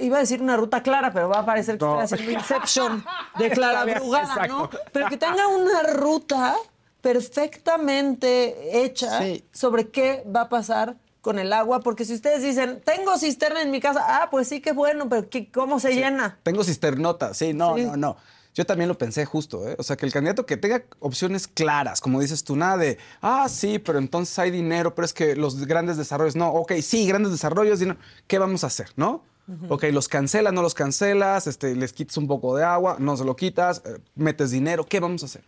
Speaker 1: Iba a decir una ruta clara, pero va a parecer que
Speaker 2: No.
Speaker 1: estoy haciendo Inception de [laughs] Clara Brugada, ¿no? Pero que tenga una ruta perfectamente hecha
Speaker 2: Sí.
Speaker 1: sobre qué va a pasar con el agua, porque si ustedes dicen, tengo cisterna en mi casa, ah, pues sí, qué bueno, pero ¿qué- ¿cómo se llena?
Speaker 2: Tengo cisternota, sí, no,
Speaker 1: Sí.
Speaker 2: no, no. Yo también lo pensé justo, ¿eh? O sea, que el candidato que tenga opciones claras, como dices tú, nada de, ah, sí, pero entonces hay dinero, pero es que los grandes desarrollos, no, ok, sí, grandes desarrollos, dinero, ¿qué vamos a hacer, no? Ok, los cancelas, no los cancelas, este, les quitas un poco de agua, no se lo quitas, eh, metes dinero, ¿qué vamos a hacer?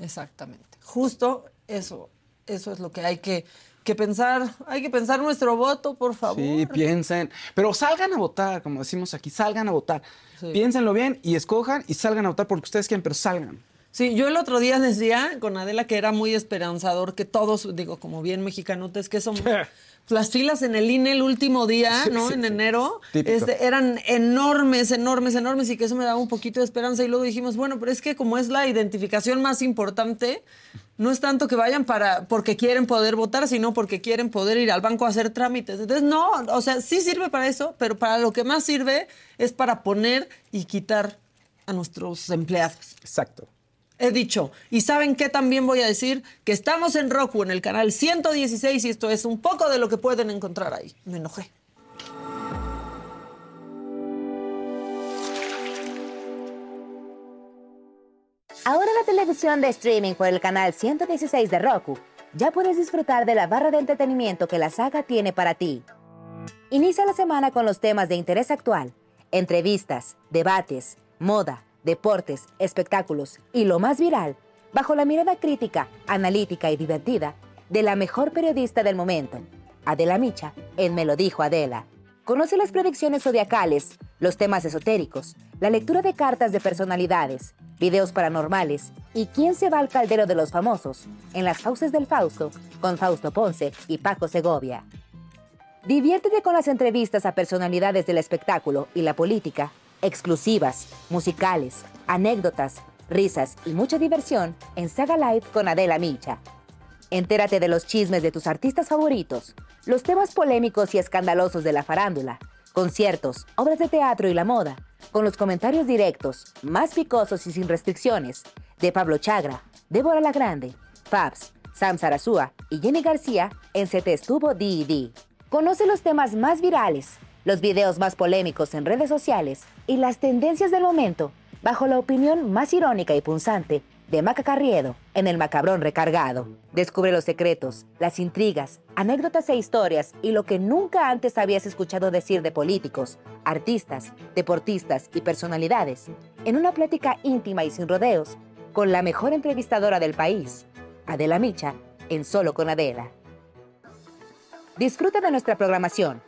Speaker 1: Exactamente. Justo eso, eso es lo que hay que, que pensar. Hay que pensar nuestro voto, por favor.
Speaker 2: Sí, piensen, pero salgan a votar, como decimos aquí, salgan a votar.
Speaker 1: Sí.
Speaker 2: Piénsenlo bien y escojan y salgan a votar porque ustedes quieren, pero salgan.
Speaker 1: Sí, yo el otro día decía con Adela que era muy esperanzador que todos, digo, como bien mexicanotes que somos, [laughs] las filas en el INE el último día,
Speaker 2: Sí,
Speaker 1: ¿no?
Speaker 2: sí,
Speaker 1: en enero, este, eran enormes, enormes, enormes y que eso me daba un poquito de esperanza y luego dijimos, bueno, pero es que como es la identificación más importante, no es tanto que vayan para porque quieren poder votar, sino porque quieren poder ir al banco a hacer trámites. Entonces, no, o sea, sí sirve para eso, pero para lo que más sirve es para poner y quitar a nuestros empleados.
Speaker 2: Exacto.
Speaker 1: He dicho, y ¿saben qué también voy a decir? Que estamos en Roku, en el canal 116, y esto es un poco de lo que pueden encontrar ahí. Me enojé.
Speaker 5: Ahora la televisión de streaming por el canal 116 de Roku, ya puedes disfrutar de la barra de entretenimiento que la saga tiene para ti. Inicia la semana con los temas de interés actual, entrevistas, debates, moda, deportes, espectáculos y lo más viral, bajo la mirada crítica, analítica y divertida de la mejor periodista del momento, Adela Micha, en Me lo dijo Adela. Conoce las predicciones zodiacales, los temas esotéricos, la lectura de cartas de personalidades, videos paranormales y quién se va al caldero de los famosos en las fauces del Fausto con Fausto Ponce y Paco Segovia. Diviértete con las entrevistas a personalidades del espectáculo y la política, exclusivas, musicales, anécdotas, risas y mucha diversión en Saga Live con Adela Micha. Entérate de los chismes de tus artistas favoritos, los temas polémicos y escandalosos de la farándula, conciertos, obras de teatro y la moda, con los comentarios directos, más picosos y sin restricciones, de Pablo Chagra, Débora La Grande, Fabs, Sam Sarasúa y Jenny García en Se Te Estuvo D&D. Conoce los temas más virales, los videos más polémicos en redes sociales y las tendencias del momento bajo la opinión más irónica y punzante de Maca Carriedo en El Macabrón Recargado. Descubre los secretos, las intrigas, anécdotas e historias y lo que nunca antes habías escuchado decir de políticos, artistas, deportistas y personalidades en una plática íntima y sin rodeos con la mejor entrevistadora del país, Adela Micha, en Solo con Adela. Disfruta de nuestra programación.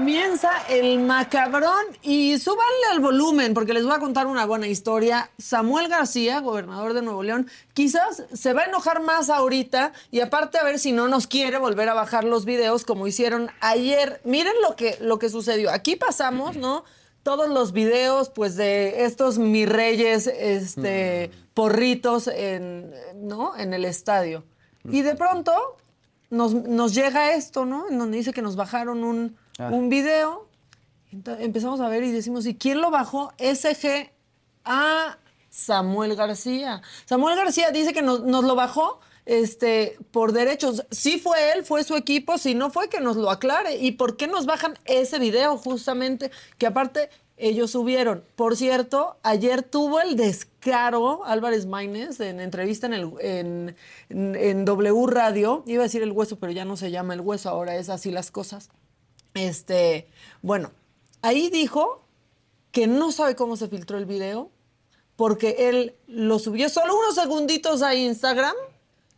Speaker 1: Comienza el macabrón y súbanle al volumen porque les voy a contar una buena historia. Samuel García, gobernador de Nuevo León, quizás se va a enojar más ahorita y aparte a ver si no nos quiere volver a bajar los videos como hicieron ayer. Miren lo que, lo que sucedió. Aquí pasamos, ¿no? Todos los videos, pues, de estos mi reyes, este, porritos en, ¿no? en el estadio. Y de pronto nos, nos llega esto, ¿no? En donde dice que nos bajaron un,
Speaker 2: Ah.
Speaker 1: un video. Empezamos a ver y decimos, ¿y quién lo bajó? SG a Samuel García. Samuel García dice que nos, nos lo bajó este, por derechos. Si fue él, fue su equipo, si no fue, que nos lo aclare. ¿Y por qué nos bajan ese video justamente? Que aparte ellos subieron. Por cierto, ayer tuvo el descaro Álvarez Maínez en entrevista en, el, en, en- en W Radio. Iba a decir el hueso, pero ya no se llama el hueso, ahora es así las cosas. Este, bueno, ahí dijo que no sabe cómo se filtró el video, porque él lo subió solo unos segunditos a Instagram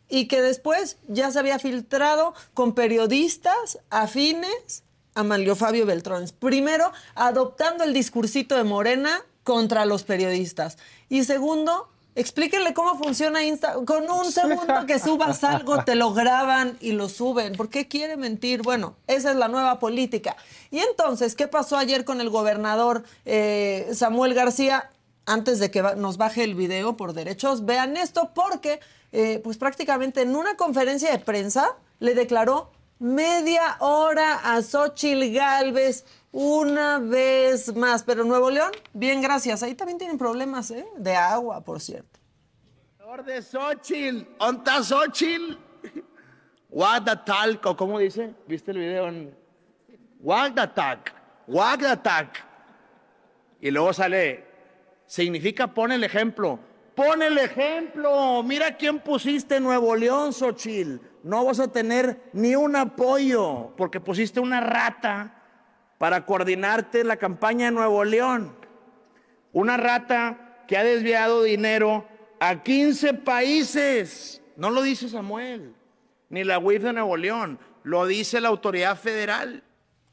Speaker 1: y que después ya se había filtrado con periodistas afines a Manlio Fabio Beltrán. Primero, adoptando el discursito de Morena contra los periodistas. Y segundo, explíquenle cómo funciona Instagram. Con un segundo que subas algo, te lo graban y lo suben. ¿Por qué quiere mentir? Bueno, esa es la nueva política. Y entonces, ¿qué pasó ayer con el gobernador eh, Samuel García? Antes de que nos baje el video por derechos, vean esto porque, eh, pues prácticamente en una conferencia de prensa le declaró media hora a Xochil Gálvez una vez más. Pero Nuevo León, bien, gracias. Ahí también tienen problemas ¿eh? de agua, por cierto.
Speaker 6: De Xochitl, ¿dónde está Xochitl? Guadatalco, ¿cómo dice? ¿Viste el video en Guadatac? Guadatac. Y luego sale, significa pon el ejemplo. Pon el ejemplo. Mira quién pusiste Nuevo León, Xochitl. No vas a tener ni un apoyo porque pusiste una rata para coordinarte la campaña de Nuevo León. Una rata que ha desviado dinero a 15 países. No lo dice Samuel, ni la UIF de Nuevo León, lo dice la autoridad federal.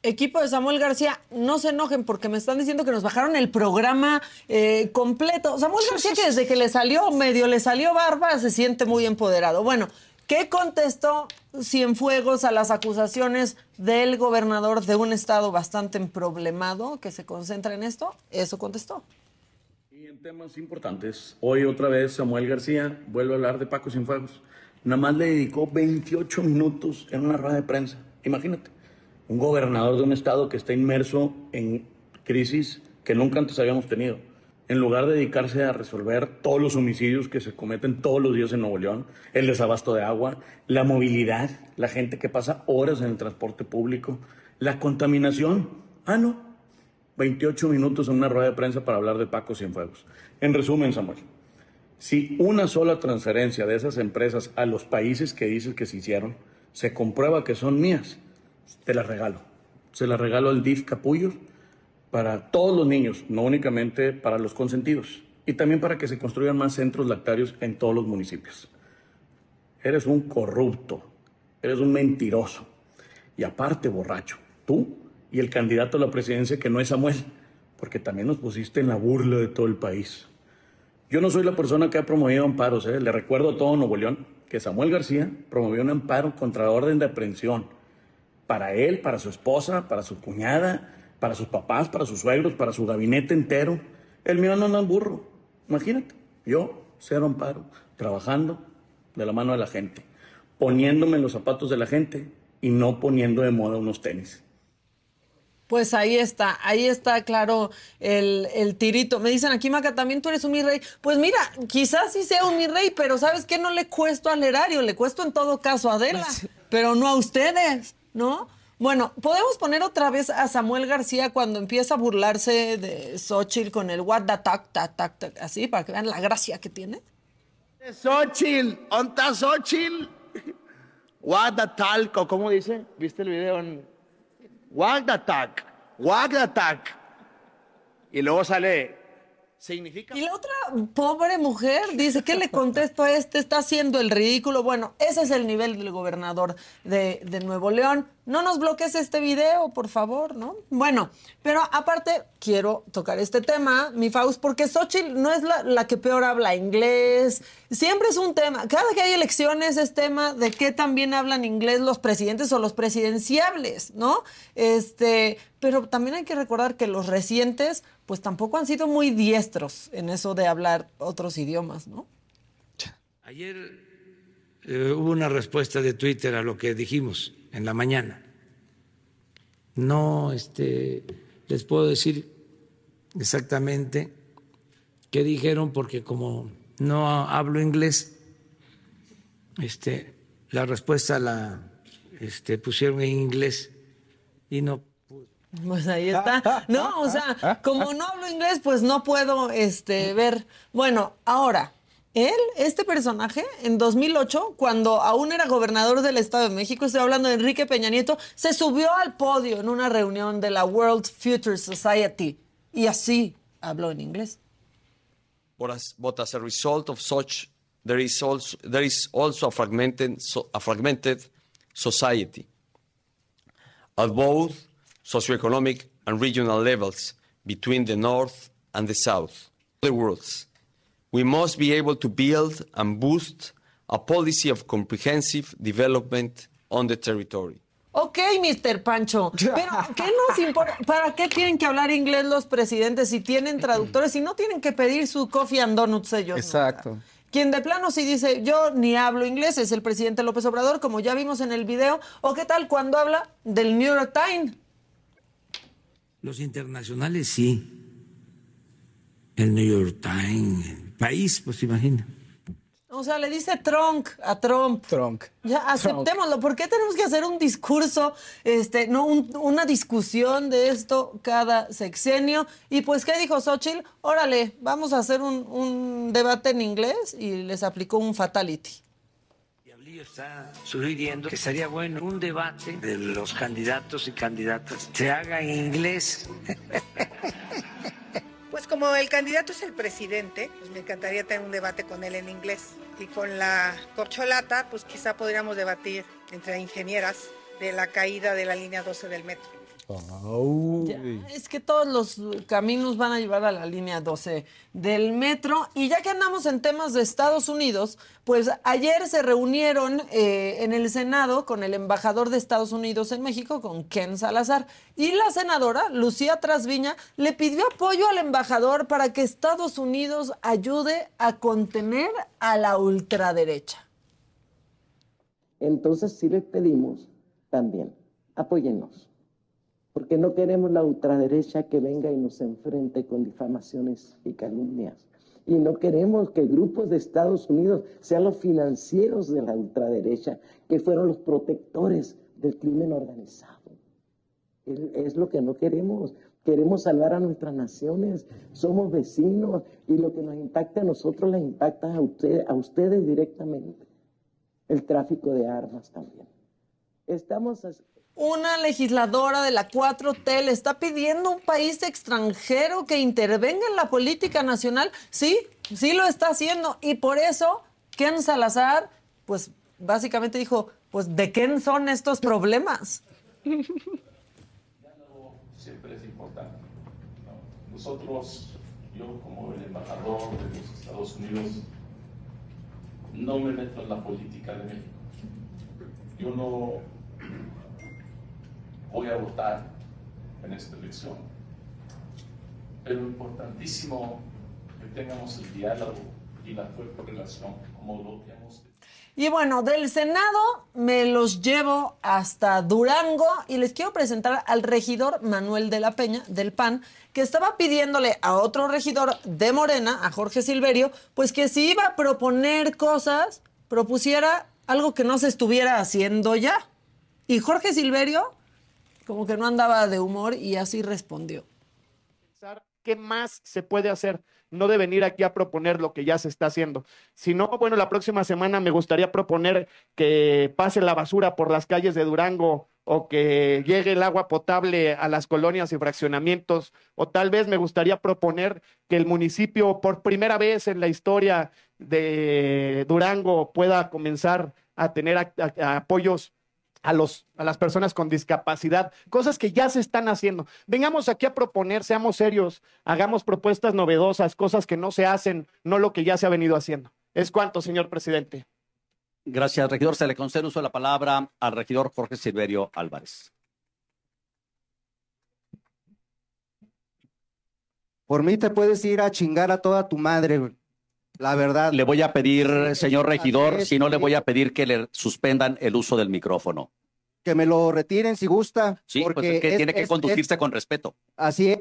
Speaker 1: Equipo de Samuel García, no se enojen porque me están diciendo que nos bajaron el programa eh, completo. Samuel García que desde que le salió, medio le salió barba, se siente muy empoderado. Bueno, ¿qué contestó Cienfuegos a las acusaciones del gobernador de un estado bastante problemado que se concentra en esto? Eso contestó.
Speaker 7: Y en temas importantes, hoy otra vez Samuel García vuelve a hablar de Paco Cienfuegos. Nada más le dedicó 28 minutos en una rueda de prensa. Imagínate, un gobernador de un estado que está inmerso en crisis que nunca antes habíamos tenido. En lugar de dedicarse a resolver todos los homicidios que se cometen todos los días en Nuevo León, el desabasto de agua, la movilidad, la gente que pasa horas en el transporte público, la contaminación. Ah, no, 28 minutos en una rueda de prensa para hablar de Paco Cienfuegos. En resumen, Samuel, si una sola transferencia de esas empresas a los países que dices que se hicieron se comprueba que son mías, te las regalo. Se las regalo al DIF Capullos para todos los niños, no únicamente para los consentidos, y también para que se construyan más centros lactarios en todos los municipios. Eres un corrupto, eres un mentiroso y aparte borracho, tú y el candidato a la presidencia que no es Samuel, porque también nos pusiste en la burla de todo el país. Yo no soy la persona que ha promovido amparos, ¿eh? le recuerdo a todo Nuevo León que Samuel García promovió un amparo contra la orden de aprehensión para él, para su esposa, para su cuñada, para sus papás, para sus suegros, para su gabinete entero. El mío no anda en burro, imagínate, yo cero amparo, trabajando de la mano de la gente, poniéndome en los zapatos de la gente y no poniendo de moda unos tenis.
Speaker 1: Pues ahí está, ahí está claro el, el tirito. Me dicen aquí, Maca, también tú eres un mi rey. Pues mira, quizás sí sea un mi rey, pero ¿sabes qué? No le cuesto al erario, le cuesto en todo caso a Adela, [laughs] pero no a ustedes, ¿no? Bueno, podemos poner otra vez a Samuel García cuando empieza a burlarse de Xochitl con el what the tac, tac, tac, tac, así, para que vean la gracia que tiene.
Speaker 6: Xochitl, ¿dónde está Xochitl? Guadatalco, ¿cómo dice? ¿Viste el video en Guadatac? Guadatac. Y luego sale,
Speaker 1: Y la otra pobre mujer dice, ¿qué le contesto a este? Está haciendo el ridículo. Bueno, ese es el nivel del gobernador de, Nuevo León. no nos bloquees este video, por favor, ¿no? Bueno, pero aparte quiero tocar este tema, mi Faust, porque Xochitl no es la, la, que peor habla inglés, siempre es un tema, cada que hay elecciones es tema de qué también hablan inglés los presidentes o los presidenciables, ¿no? Este, pero también hay que recordar que los recientes, pues tampoco han sido muy diestros en eso de hablar otros idiomas, ¿no?
Speaker 8: Ayer eh, hubo una respuesta de Twitter a lo que dijimos en la mañana. No este, les puedo decir exactamente qué dijeron porque como no hablo inglés, este, la respuesta la este, pusieron en inglés y no [laughs]
Speaker 1: pues ahí está. No, o sea, [laughs] como no hablo inglés, pues no puedo este, ver. Bueno, ahora, él, este personaje, en 2008, cuando aún era gobernador del Estado de México, estoy hablando de Enrique Peña Nieto, se subió al podio en una reunión de la World Future Society y así habló en inglés.
Speaker 9: But as, but as a result of such, there is also, there is also a, fragmented, a fragmented society at both socioeconomic and regional levels between the North and the South. The worlds. We must be able to build and boost a policy of comprehensive development on the territory.
Speaker 1: Ok, Mr. Pancho, [laughs] pero ¿qué nos importa? ¿Para qué tienen que hablar inglés los presidentes si tienen traductores y no tienen que pedir su coffee and donuts ellos?
Speaker 2: Exacto.
Speaker 1: Nunca? Quien de plano sí dice, yo ni hablo inglés, es el presidente López Obrador, como ya vimos en el video. ¿O qué tal cuando habla del New York Times?
Speaker 8: Los internacionales sí. El New York Times, el país, pues imagina.
Speaker 1: O sea, le dice Trump a Trump.
Speaker 2: Trump.
Speaker 1: Ya, aceptémoslo. ¿Por qué tenemos que hacer un discurso, este, no un, una discusión de esto cada sexenio? Y pues, ¿qué dijo Xochitl? Órale, vamos a hacer un, un debate en inglés y les aplicó un fatality.
Speaker 8: Está sugiriendo que sería bueno un debate de los candidatos y candidatas se haga en inglés. [laughs]
Speaker 10: Pues como el candidato es el presidente, pues me encantaría tener un debate con él en inglés. Y con la corcholata, pues quizá podríamos debatir entre ingenieras de la caída de la línea 12 del metro.
Speaker 2: Oh.
Speaker 1: Ya, es que todos los caminos van a llevar a la línea 12 del metro. Y ya que andamos en temas de Estados Unidos, pues ayer se reunieron eh, en el Senado con el embajador de Estados Unidos en México, con Ken Salazar. Y la senadora, Lucía Trasviña, le pidió apoyo al embajador para que Estados Unidos ayude a contener a la ultraderecha.
Speaker 11: Entonces sí les pedimos también, apóyennos porque no queremos la ultraderecha que venga y nos enfrente con difamaciones y calumnias. Y no queremos que grupos de Estados Unidos sean los financieros de la ultraderecha, que fueron los protectores del crimen organizado. Es lo que no queremos. Queremos salvar a nuestras naciones, somos vecinos y lo que nos impacta a nosotros les impacta a, usted, a ustedes directamente. El tráfico de armas también. Estamos
Speaker 1: una legisladora de la 4T le está pidiendo a un país extranjero que intervenga en la política nacional. Sí, sí lo está haciendo. Y por eso, Ken Salazar, pues básicamente dijo, pues ¿de qué son estos problemas?
Speaker 12: Siempre es importante. ¿no? Nosotros, yo como el embajador de los Estados Unidos, no me meto en la política de México. Yo no voy a votar en esta elección. Pero importantísimo que tengamos el diálogo y la fuerte relación como lo que hemos
Speaker 1: y bueno, del Senado me los llevo hasta Durango y les quiero presentar al regidor Manuel de la Peña del PAN, que estaba pidiéndole a otro regidor de Morena, a Jorge Silverio, pues que si iba a proponer cosas, propusiera algo que no se estuviera haciendo ya. Y Jorge Silverio como que no andaba de humor y así respondió.
Speaker 13: ¿Qué más se puede hacer? No de venir aquí a proponer lo que ya se está haciendo. Si no, bueno, la próxima semana me gustaría proponer que pase la basura por las calles de Durango o que llegue el agua potable a las colonias y fraccionamientos, o tal vez me gustaría proponer que el municipio por primera vez en la historia de Durango pueda comenzar a tener apoyos a, los, a las personas con discapacidad, cosas que ya se están haciendo. Vengamos aquí a proponer, seamos serios, hagamos propuestas novedosas, cosas que no se hacen, no lo que ya se ha venido haciendo. ¿Es cuánto, señor presidente?
Speaker 14: Gracias, regidor. Se le concede uso de la palabra al regidor Jorge Silverio Álvarez.
Speaker 15: Por mí te puedes ir a chingar a toda tu madre, güey. La verdad.
Speaker 14: Le voy a pedir, señor regidor, si no le voy a pedir que le suspendan el uso del micrófono.
Speaker 15: Que me lo retiren si gusta.
Speaker 14: Sí, pues
Speaker 15: porque
Speaker 14: es que tiene que
Speaker 15: es-
Speaker 14: conducirse
Speaker 15: es-
Speaker 14: con respeto.
Speaker 15: Así es.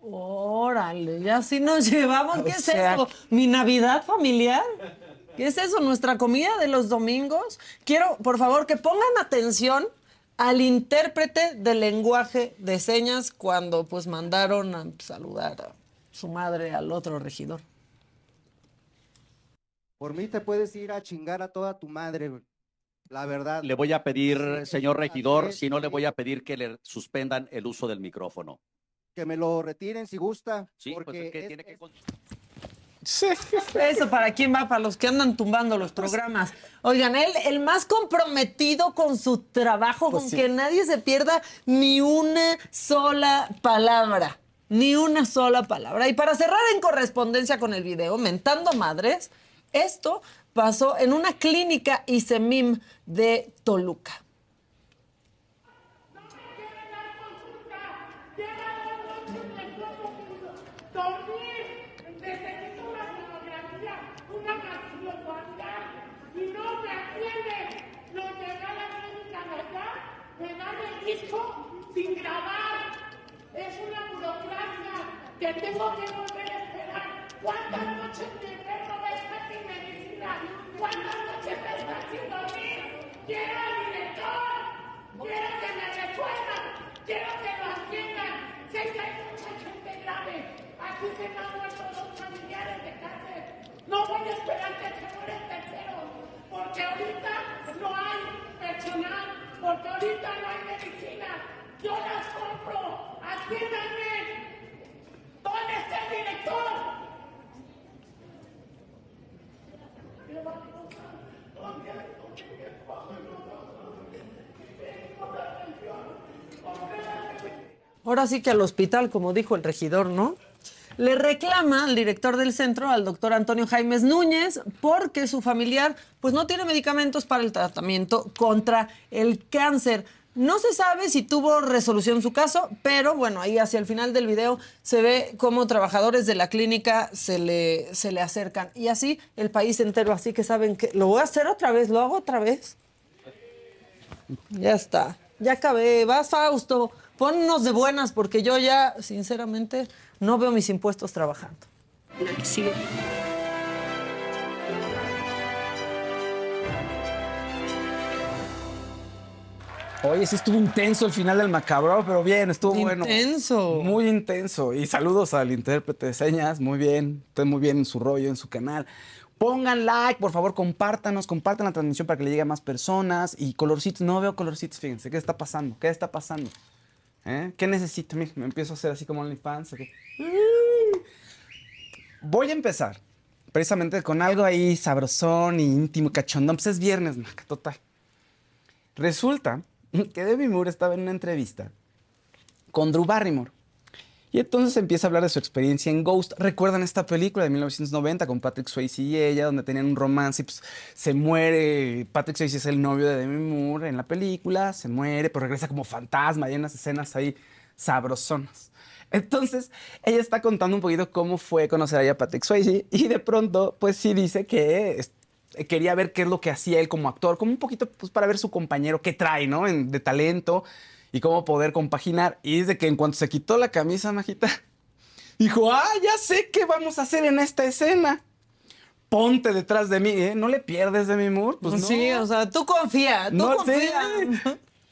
Speaker 1: Órale, ya así nos [laughs] llevamos. ¿Qué
Speaker 2: O
Speaker 1: es eso? ¿Mi Navidad familiar? ¿Qué es eso? ¿Nuestra comida de los domingos? Quiero, por favor, que pongan atención al intérprete del lenguaje de señas cuando pues mandaron a saludar a su madre al otro regidor.
Speaker 15: Por mí te puedes ir a chingar a toda tu madre, güey. La verdad.
Speaker 14: Le voy a pedir, señor regidor, si no le voy a pedir que le suspendan el uso del micrófono.
Speaker 15: Que me lo retiren si gusta.
Speaker 14: Sí, pues
Speaker 15: porque
Speaker 14: es que
Speaker 15: es-
Speaker 14: tiene que
Speaker 1: Eso para quién va, para los que andan tumbando los programas. Oigan, él, el más comprometido con su trabajo,
Speaker 2: Pues
Speaker 1: con
Speaker 2: sí.
Speaker 1: que nadie se pierda ni una sola palabra. Ni una sola palabra. Y para cerrar en correspondencia con el video, mentando madres, esto pasó en una clínica ISEMIM de Toluca.
Speaker 16: disco sin grabar. Es una burocracia que tengo que volver a esperar. ¿Cuántas noches mi enfermo a estar sin medicina? ¿Cuántas noches va a estar sin dormir? Quiero al director, quiero que me resuelvan, quiero que lo atiendan. Sé que hay mucha gente grave. Aquí se me han muerto dos familiares de cáncer. No voy a esperar que se muera el porque ahorita no hay personal, porque ahorita no hay medicina. Yo las compro. Atiéndanme. ¿Dónde está el director?
Speaker 1: Ahora sí que al hospital, como dijo el regidor, ¿no? Le reclama al director del centro, al doctor Antonio Jaimes Núñez, porque su familiar pues no tiene medicamentos para el tratamiento contra el cáncer. No se sabe si tuvo resolución su caso, pero bueno, ahí hacia el final del video se ve cómo trabajadores de la clínica se le, se le acercan. Y así el país entero, así que saben que lo voy a hacer otra vez, lo hago otra vez. Ya está, ya acabé. Vas, Fausto, ponnos de buenas porque yo ya, sinceramente, no veo mis impuestos trabajando.
Speaker 2: Oye, sí estuvo intenso el final del macabro, pero bien, estuvo bueno.
Speaker 1: Intenso.
Speaker 2: Muy intenso. Y saludos al intérprete de señas, muy bien. Está muy bien en su rollo, en su canal. Pongan like, por favor, compártanos, compartan la transmisión para que le llegue a más personas. Y colorcitos, no veo colorcitos, fíjense, ¿qué está pasando? ¿Qué está pasando? ¿Eh? ¿Qué necesito? Mira, me empiezo a hacer así como OnlyFans. ¿o qué? Voy a empezar precisamente con algo ahí sabrosón y íntimo, cachondón. Pues es viernes, maca, total. Resulta [laughs] que Demi Moore estaba en una entrevista con Drew Barrymore. Y entonces empieza a hablar de su experiencia en Ghost. ¿Recuerdan esta película de 1990 con Patrick Swayze y ella, donde tenían un romance y pues, se muere? Patrick Swayze es el novio de Demi Moore en la película, se muere, pero regresa como fantasma. Hay unas escenas ahí sabrosonas. Entonces, ella está contando un poquito cómo fue conocer a Patrick Swayze y de pronto, pues sí dice que quería ver qué es lo que hacía él como actor, como un poquito pues, para ver su compañero, qué trae, ¿no? En- de talento y cómo poder compaginar. Y dice que en cuanto se quitó la camisa, Majita, [laughs] dijo, ah, ya sé qué vamos a hacer en esta escena. Ponte detrás de mí, ¿eh? No le pierdes de mi Moore. Pues no.
Speaker 1: sí, o sea, tú confía, tú
Speaker 2: No,
Speaker 1: confía.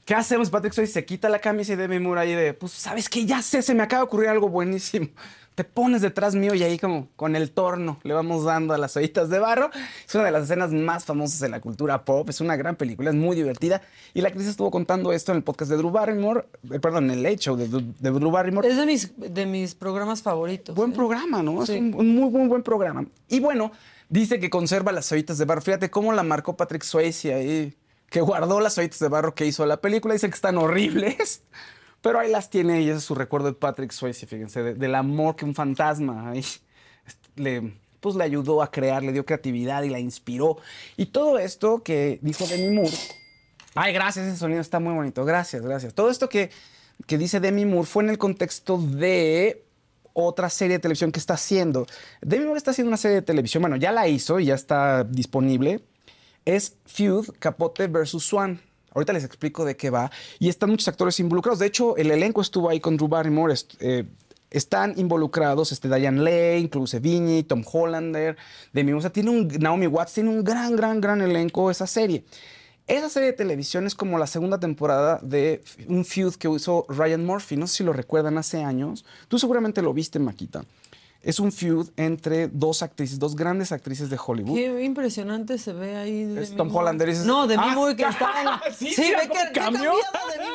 Speaker 2: ¿Qué hacemos? Patrick Swayze se quita la camisa y Demi Moore ahí de, pues, ¿sabes qué? Ya sé, se me acaba de ocurrir algo buenísimo. Te pones detrás mío y ahí como con el torno le vamos dando a las ollitas de barro. Es una de las escenas más famosas de la cultura pop, es una gran película, es muy divertida. Y la actriz estuvo contando esto en el podcast de Drew Barrymore, eh, perdón, en el Late Show de, Drew- de Drew Barrymore.
Speaker 1: Es de mis, de mis programas favoritos.
Speaker 2: Buen
Speaker 1: ¿eh?
Speaker 2: programa, ¿no?
Speaker 1: Sí.
Speaker 2: Es un, un muy, muy buen programa. Y bueno, dice que conserva las ollitas de barro. Fíjate cómo la marcó Patrick Swayze ahí, que guardó las ollitas de barro que hizo la película. Dice que están horribles, pero ahí las tiene y ese es su recuerdo de Patrick Swayze, fíjense, de- del amor que un fantasma ahí le, pues, le ayudó a crear, le dio creatividad y la inspiró. Y todo esto que dijo Demi Moore, Ay, gracias, ese sonido está muy bonito. Gracias, gracias. Todo esto que, que dice Demi Moore fue en el contexto de otra serie de televisión que está haciendo. Demi Moore está haciendo una serie de televisión, bueno, ya la hizo y ya está disponible. Es Feud, Capote versus Swan. Ahorita les explico de qué va. Y están muchos actores involucrados. De hecho, el elenco estuvo ahí con Drew Barrymore. eh, están involucrados este, Diane Lane, Chloe Sevigny, Tom Hollander, Demi sea, tiene un, Naomi Watts, tiene un gran, gran, gran elenco esa serie. Esa serie de televisión es como la segunda temporada de un feud que hizo Ryan Murphy. No sé si lo recuerdan hace años. Tú seguramente lo viste, Maquita. Es un feud entre dos actrices, dos grandes actrices de Hollywood.
Speaker 1: Qué impresionante se ve ahí. de
Speaker 2: Es Tom
Speaker 1: Moore.
Speaker 2: Hollander, dices-
Speaker 1: No, de
Speaker 2: Ah,
Speaker 1: Moore que en la- [laughs]
Speaker 2: sí,
Speaker 1: Sí, ve que
Speaker 2: cambió.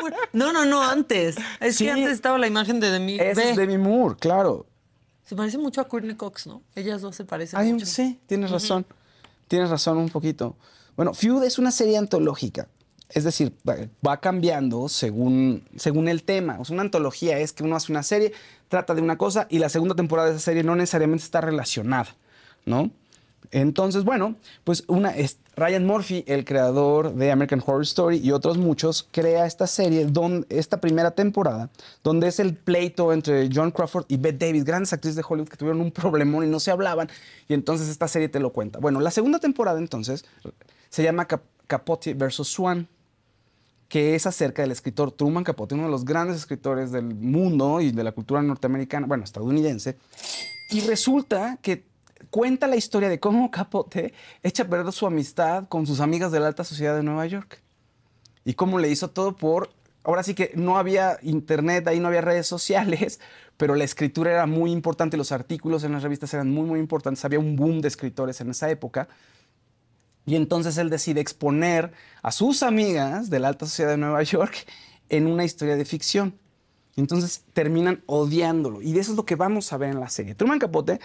Speaker 1: Moore. No, no, no, antes. Es
Speaker 2: Sí.
Speaker 1: que antes estaba la imagen de Demi. Ve.
Speaker 2: es Demi Moore, claro.
Speaker 1: Se parece mucho a Courtney Cox, ¿no? Ellas dos se parecen mucho.
Speaker 2: sí, tienes razón. Tienes razón un poquito. Bueno, Feud es una serie antológica. Es decir, va, cambiando según, según el tema. O una antología es que uno hace una serie, trata de una cosa y la segunda temporada de esa serie no necesariamente está relacionada, ¿no? Entonces, bueno, pues una, Ryan Murphy, el creador de American Horror Story y otros muchos, crea esta serie, esta primera temporada, donde es el pleito entre John Crawford y Bette Davis, grandes actrices de Hollywood que tuvieron un problemón y no se hablaban, y entonces esta serie te lo cuenta. Bueno, la segunda temporada entonces se llama Cap- Capote versus Swan, que es acerca del escritor Truman Capote, uno de los grandes escritores del mundo y de la cultura norteamericana, bueno, estadounidense, y resulta que cuenta la historia de cómo Capote echa a perder su amistad con sus amigas de la alta sociedad de Nueva York. Y cómo le hizo todo por... Ahora sí que no había internet, ahí no había redes sociales, [laughs] pero la escritura era muy importante, los artículos en las revistas eran muy, muy importantes, había un boom de escritores en esa época. Y entonces él decide exponer a sus amigas de la alta sociedad de Nueva York en una historia de ficción. Entonces terminan odiándolo. Y de eso es lo que vamos a ver en la serie. Truman Capote,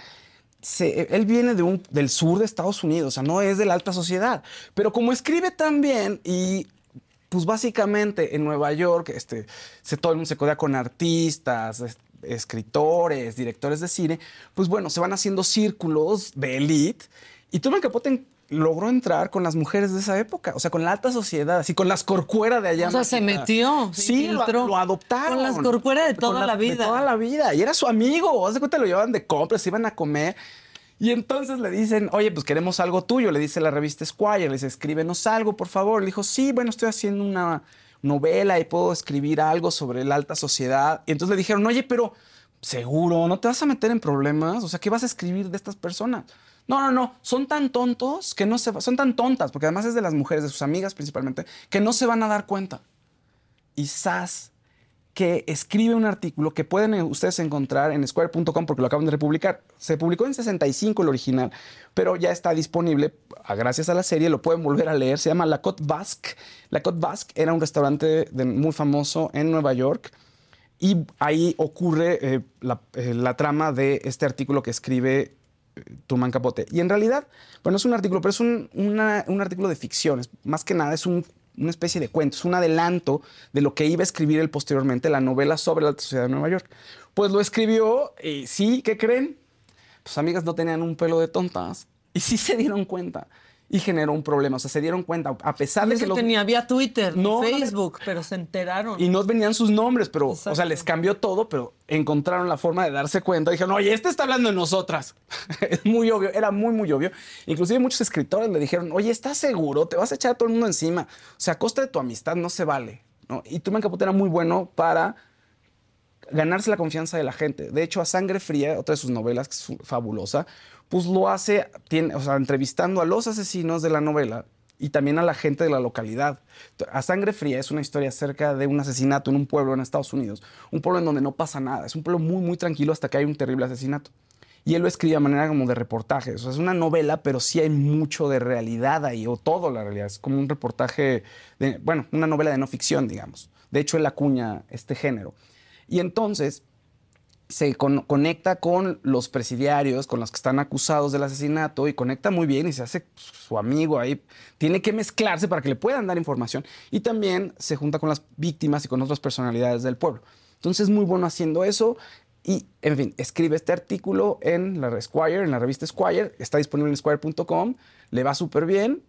Speaker 2: él viene del sur de Estados Unidos, o sea, no es de la alta sociedad. Pero como escribe tan bien y pues básicamente en Nueva York este, se, todo el mundo se codea con artistas, es- escritores, directores de cine, pues bueno, se van haciendo círculos de élite y Truman Capote logró entrar con las mujeres de esa época, o sea, con la alta sociedad, así con las corcueras de allá.
Speaker 1: O sea, se metió, se
Speaker 2: Sí, lo, adoptaron.
Speaker 1: Con las corcueras de toda la vida.
Speaker 2: De toda la vida. Y era su amigo. Haz de cuenta, lo llevaban de compras, se iban a comer. Y entonces le dicen, oye, pues queremos algo tuyo. Le dice la revista Squire, le dice, escríbenos algo, por favor. Le dijo, sí, bueno, estoy haciendo una novela y puedo escribir algo sobre la alta sociedad. Y entonces le dijeron, oye, pero seguro, ¿no te vas a meter en problemas? O sea, ¿qué vas a escribir de estas personas? No, no, no, son tan tontos que no se, son tan tontas, porque además es de las mujeres, de sus amigas principalmente, que no se van a dar cuenta. Y Sass que escribe un artículo que pueden eh, ustedes encontrar en square.com porque lo acaban de republicar. Se publicó en 65 el original, pero ya está disponible gracias a la serie, lo pueden volver a leer. Se llama La Côte Basque. La Côte Basque era un restaurante muy famoso en Nueva York y ahí ocurre eh, la, eh, la trama de este artículo que escribe Truman Capote. Y en realidad, bueno, es un artículo, pero es un, un artículo de ficción. Es- más que nada es un- una especie de cuento, es un adelanto de lo que iba a escribir él posteriormente, la novela sobre la sociedad de Nueva York. Pues lo escribió y sí, ¿qué creen? Pues amigas no tenían un pelo de tontas y sí se dieron cuenta y generó un problema. O sea, se dieron cuenta, a pesar de que los-
Speaker 1: tenía, había Twitter,
Speaker 2: no,
Speaker 1: Facebook, pero se enteraron.
Speaker 2: y no venían sus nombres, pero, o sea, les cambió todo, pero encontraron la forma de darse cuenta. Dijeron, oye, este está hablando de nosotras. [laughs] es muy obvio, era muy, muy obvio. Inclusive muchos escritores le dijeron, oye, ¿estás seguro? Te vas a echar a todo el mundo encima. O sea, a costa de tu amistad no se vale. ¿no? Y Truman Capote era muy bueno para ganarse la confianza de la gente. De hecho, a Sangre Fría, otra de sus novelas, que es fabulosa, pues lo hace, o sea, entrevistando a los asesinos de la novela y también a la gente de la localidad. A Sangre Fría es una historia acerca de un asesinato en un pueblo en Estados Unidos, un pueblo en donde no pasa nada, es un pueblo muy, muy tranquilo hasta que hay un terrible asesinato. Y él lo escribe de manera como de reportaje. O es una novela, pero sí hay mucho de realidad ahí, o todo la realidad. Es como un reportaje, de, bueno, una novela de no ficción, digamos. De hecho, él acuña este género. Y entonces se con- conecta con los presidiarios, con los que están acusados del asesinato, y conecta muy bien y se hace su amigo ahí. Tiene que mezclarse para que le puedan dar información. Y también se junta con las víctimas y con otras personalidades del pueblo. Entonces es muy bueno haciendo eso. Y, en fin, escribe este artículo en la Esquire, en la revista Esquire. Está disponible en esquire.com. Le va súper bien.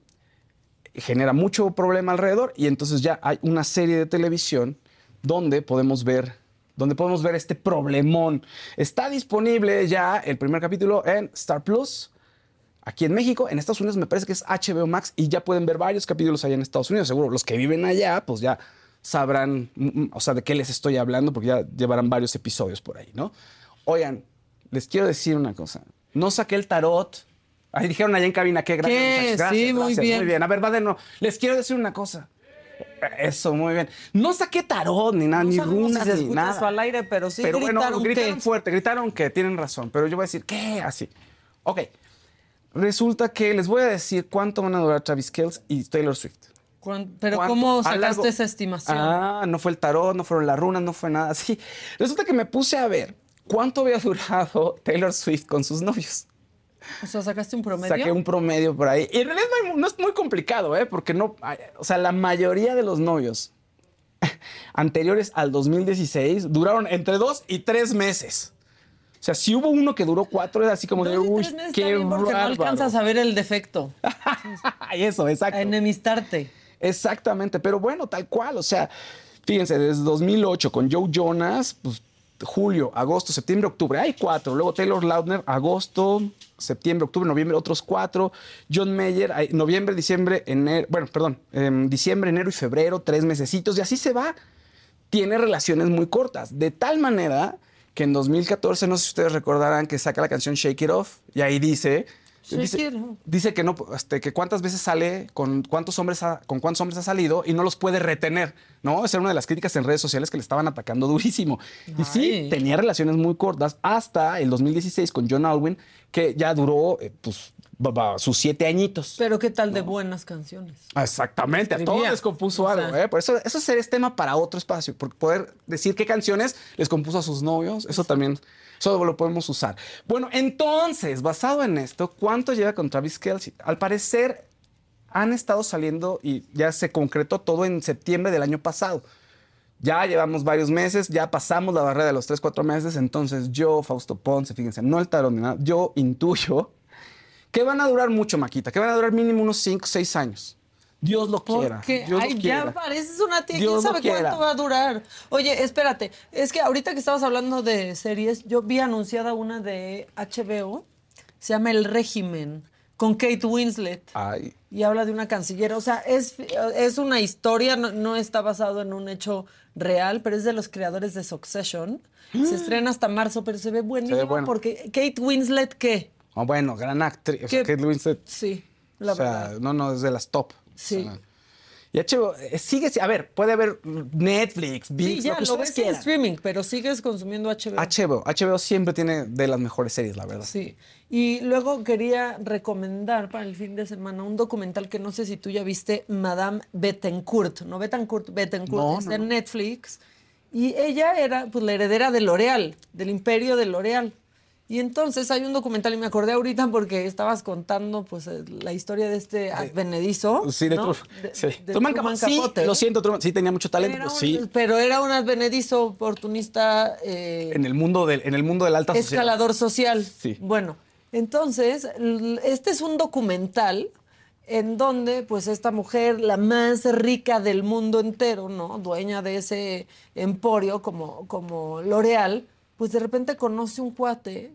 Speaker 2: Genera mucho problema alrededor. Y entonces ya hay una serie de televisión donde podemos ver, donde podemos ver este problemón. Está disponible ya el primer capítulo en Star Plus. Aquí en México, en Estados Unidos me parece que es HBO Max y ya pueden ver varios capítulos allá en Estados Unidos. Seguro los que viven allá, pues ya sabrán, mm, mm, o sea, de qué les estoy hablando, porque ya llevarán varios episodios por ahí, ¿no? Oigan, les quiero decir una cosa. No saqué el tarot. Ahí dijeron allá en cabina que gracias.
Speaker 1: ¿Qué?
Speaker 2: muchachos, gracias,
Speaker 1: Sí, muy
Speaker 2: gracias,
Speaker 1: bien.
Speaker 2: Muy bien. A ver, va de nuevo. Les quiero decir una cosa. Eso, muy bien. No saqué tarot ni nada,
Speaker 1: No
Speaker 2: ni runas,
Speaker 1: si
Speaker 2: ni nada.
Speaker 1: eso al aire, pero sí
Speaker 2: pero bueno,
Speaker 1: gritaron que-
Speaker 2: fuerte, gritaron que tienen razón, pero yo voy a decir, ¿qué? Así. Ok. Resulta que les voy a decir cuánto van a durar Travis Kelce y Taylor Swift.
Speaker 1: Pero
Speaker 2: ¿Cuánto?
Speaker 1: ¿cómo sacaste
Speaker 2: largo-
Speaker 1: esa estimación?
Speaker 2: Ah, no fue el tarot, no fueron las runas, no fue nada [laughs] así. Resulta que me puse a ver cuánto había [laughs] durado Taylor Swift con sus novios.
Speaker 1: O sea, sacaste un promedio.
Speaker 2: Saqué un promedio por ahí. Y en realidad no, hay- no es muy complicado, ¿eh? Porque no, o sea, la mayoría de los novios [laughs] anteriores al 2016 duraron entre dos y tres meses. O sea, si hubo uno que duró cuatro, es así como de, uy, qué
Speaker 1: porque no
Speaker 2: bárbaro".
Speaker 1: alcanzas a ver el defecto. [laughs]
Speaker 2: Eso, exacto.
Speaker 1: A enemistarte.
Speaker 2: Exactamente, pero bueno, tal cual. O sea, fíjense, desde 2008 con Joe Jonas, pues julio, agosto, septiembre, octubre, hay cuatro. Luego Taylor Lautner, agosto, septiembre, octubre, noviembre, otros cuatro. John Mayer, noviembre, diciembre, enero, bueno, perdón, em, diciembre, enero y febrero, tres mesecitos, y así se va. Tiene relaciones muy cortas, de tal manera que en 2014, no sé si ustedes recordarán que saca la canción Shake It Off, y ahí dice... Dice- que no, este, que cuántas veces sale, con cuántos hombres ha, con cuántos hombres ha salido y no los puede retener, ¿no? Esa era una de las críticas en redes sociales que le estaban atacando durísimo. Y sí, tenía relaciones muy cortas hasta el 2016 con John Alwyn, que ya duró, eh, pues, sus siete añitos.
Speaker 1: Pero ¿qué tal de buenas canciones?
Speaker 2: Exactamente, a todos les compuso
Speaker 1: O
Speaker 2: algo. ¿eh? Por eso, eso este tema para otro espacio, porque poder decir qué canciones les compuso a sus novios, eso también, eso lo podemos usar. Bueno, entonces, basado en esto, ¿cuánto lleva con Travis Kelce? Al parecer, han estado saliendo y ya se concretó todo en septiembre del año pasado. Ya llevamos varios meses, ya pasamos la barrera de los 3, 4 meses, entonces yo, Fausto Ponce, fíjense, no el tarot ni nada, yo intuyo que van a durar mucho, Maquita, que van a durar mínimo unos 5, 6 años. Dios lo quiera.
Speaker 1: Porque
Speaker 2: Dios
Speaker 1: ay,
Speaker 2: quiera.
Speaker 1: ya pareces una tía.
Speaker 2: Dios
Speaker 1: ¿Quién sabe cuánto va a durar? Oye, espérate. Es que ahorita que estabas hablando de series, yo vi anunciada una de HBO. Se llama El Régimen, con Kate Winslet.
Speaker 2: Ay.
Speaker 1: Y habla de una canciller. O sea, es, es una historia, no, no está basado en un hecho real, pero es de los creadores de Succession. Se estrena hasta marzo, pero se ve buenísimo
Speaker 2: bueno.
Speaker 1: porque Kate Winslet, ¿qué?
Speaker 2: Oh, bueno, gran actriz. O sea,
Speaker 1: ¿Qué?
Speaker 2: Kate Winslet.
Speaker 1: Sí, la
Speaker 2: o sea,
Speaker 1: verdad.
Speaker 2: no, no, es de las top.
Speaker 1: Sí.
Speaker 2: O sea, y HBO, eh, sigue, a ver, puede haber Netflix,
Speaker 1: Sí,
Speaker 2: VIX,
Speaker 1: ya,
Speaker 2: lo que
Speaker 1: lo ves en streaming, pero sigues consumiendo HBO.
Speaker 2: HBO, HBO siempre tiene de las mejores series, la verdad.
Speaker 1: Sí. Y luego quería recomendar para el fin de semana un documental que no sé si tú ya viste, Madame Bettencourt, no Bettencourt, Bettencourt,
Speaker 2: No,
Speaker 1: está
Speaker 2: no,
Speaker 1: en Netflix. Y ella era pues la heredera de L'Oreal, del imperio de L'Oreal. Y entonces hay un documental, y me acordé ahorita porque estabas contando pues eh, la historia de este advenedizo.
Speaker 2: Sí, de,
Speaker 1: ¿no? De-
Speaker 2: sí.
Speaker 1: de
Speaker 2: Truman
Speaker 1: Truman
Speaker 2: Capote. Sí, lo siento, Truman, sí tenía mucho talento, pero
Speaker 1: un-
Speaker 2: sí.
Speaker 1: Pero era un advenedizo oportunista eh,
Speaker 2: En el mundo del, en el mundo de la alta sociedad.
Speaker 1: escalador social.
Speaker 2: Sí.
Speaker 1: Bueno, entonces, este es un documental en donde, pues, esta mujer, la más rica del mundo entero, ¿no? Dueña de ese emporio como, como L'Oreal, pues de repente conoce un cuate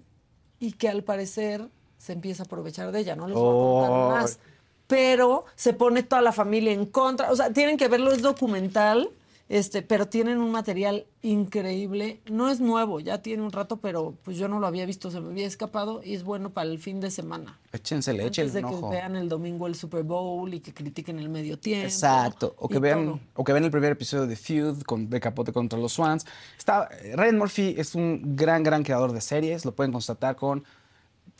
Speaker 1: y que al parecer se empieza a aprovechar de ella, no les voy a
Speaker 2: Oh.
Speaker 1: contar más. Pero se pone toda la familia en contra. O sea, tienen que verlo, es documental. Este, pero tienen un material increíble. No es nuevo, ya tiene un rato, pero pues yo no lo había visto, se me había escapado y es bueno para el fin de semana.
Speaker 2: Échensele,
Speaker 1: Antes
Speaker 2: échenle
Speaker 1: de
Speaker 2: un
Speaker 1: que
Speaker 2: ojo.
Speaker 1: vean el domingo el Super Bowl y que critiquen el medio tiempo.
Speaker 2: Exacto. O que, vean,
Speaker 1: todo.
Speaker 2: o que vean el primer episodio de Feud con, de Capote contra los Swans. Está, Ryan Murphy es un gran, gran creador de series. Lo pueden constatar con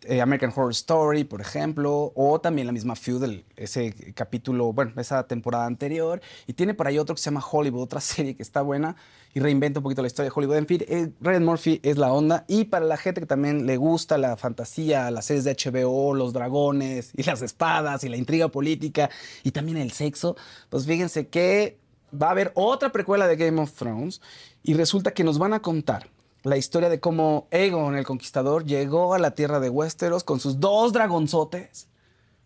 Speaker 2: eh, American Horror Story, por ejemplo, o también la misma Feud, el- ese capítulo, bueno, esa temporada anterior. Y tiene por ahí otro que se llama Hollywood, otra [laughs] serie que está buena y reinventa un poquito la historia de Hollywood. En fin, eh, Ryan Murphy es la onda. Y para la gente que también le gusta la fantasía, las series de HBO, los dragones y las espadas y la intriga política y también el sexo, pues fíjense que va a haber otra precuela de Game of Thrones y resulta que nos van a contar la historia de cómo Aegon el Conquistador llegó a la tierra de Westeros con sus dos dragonzotes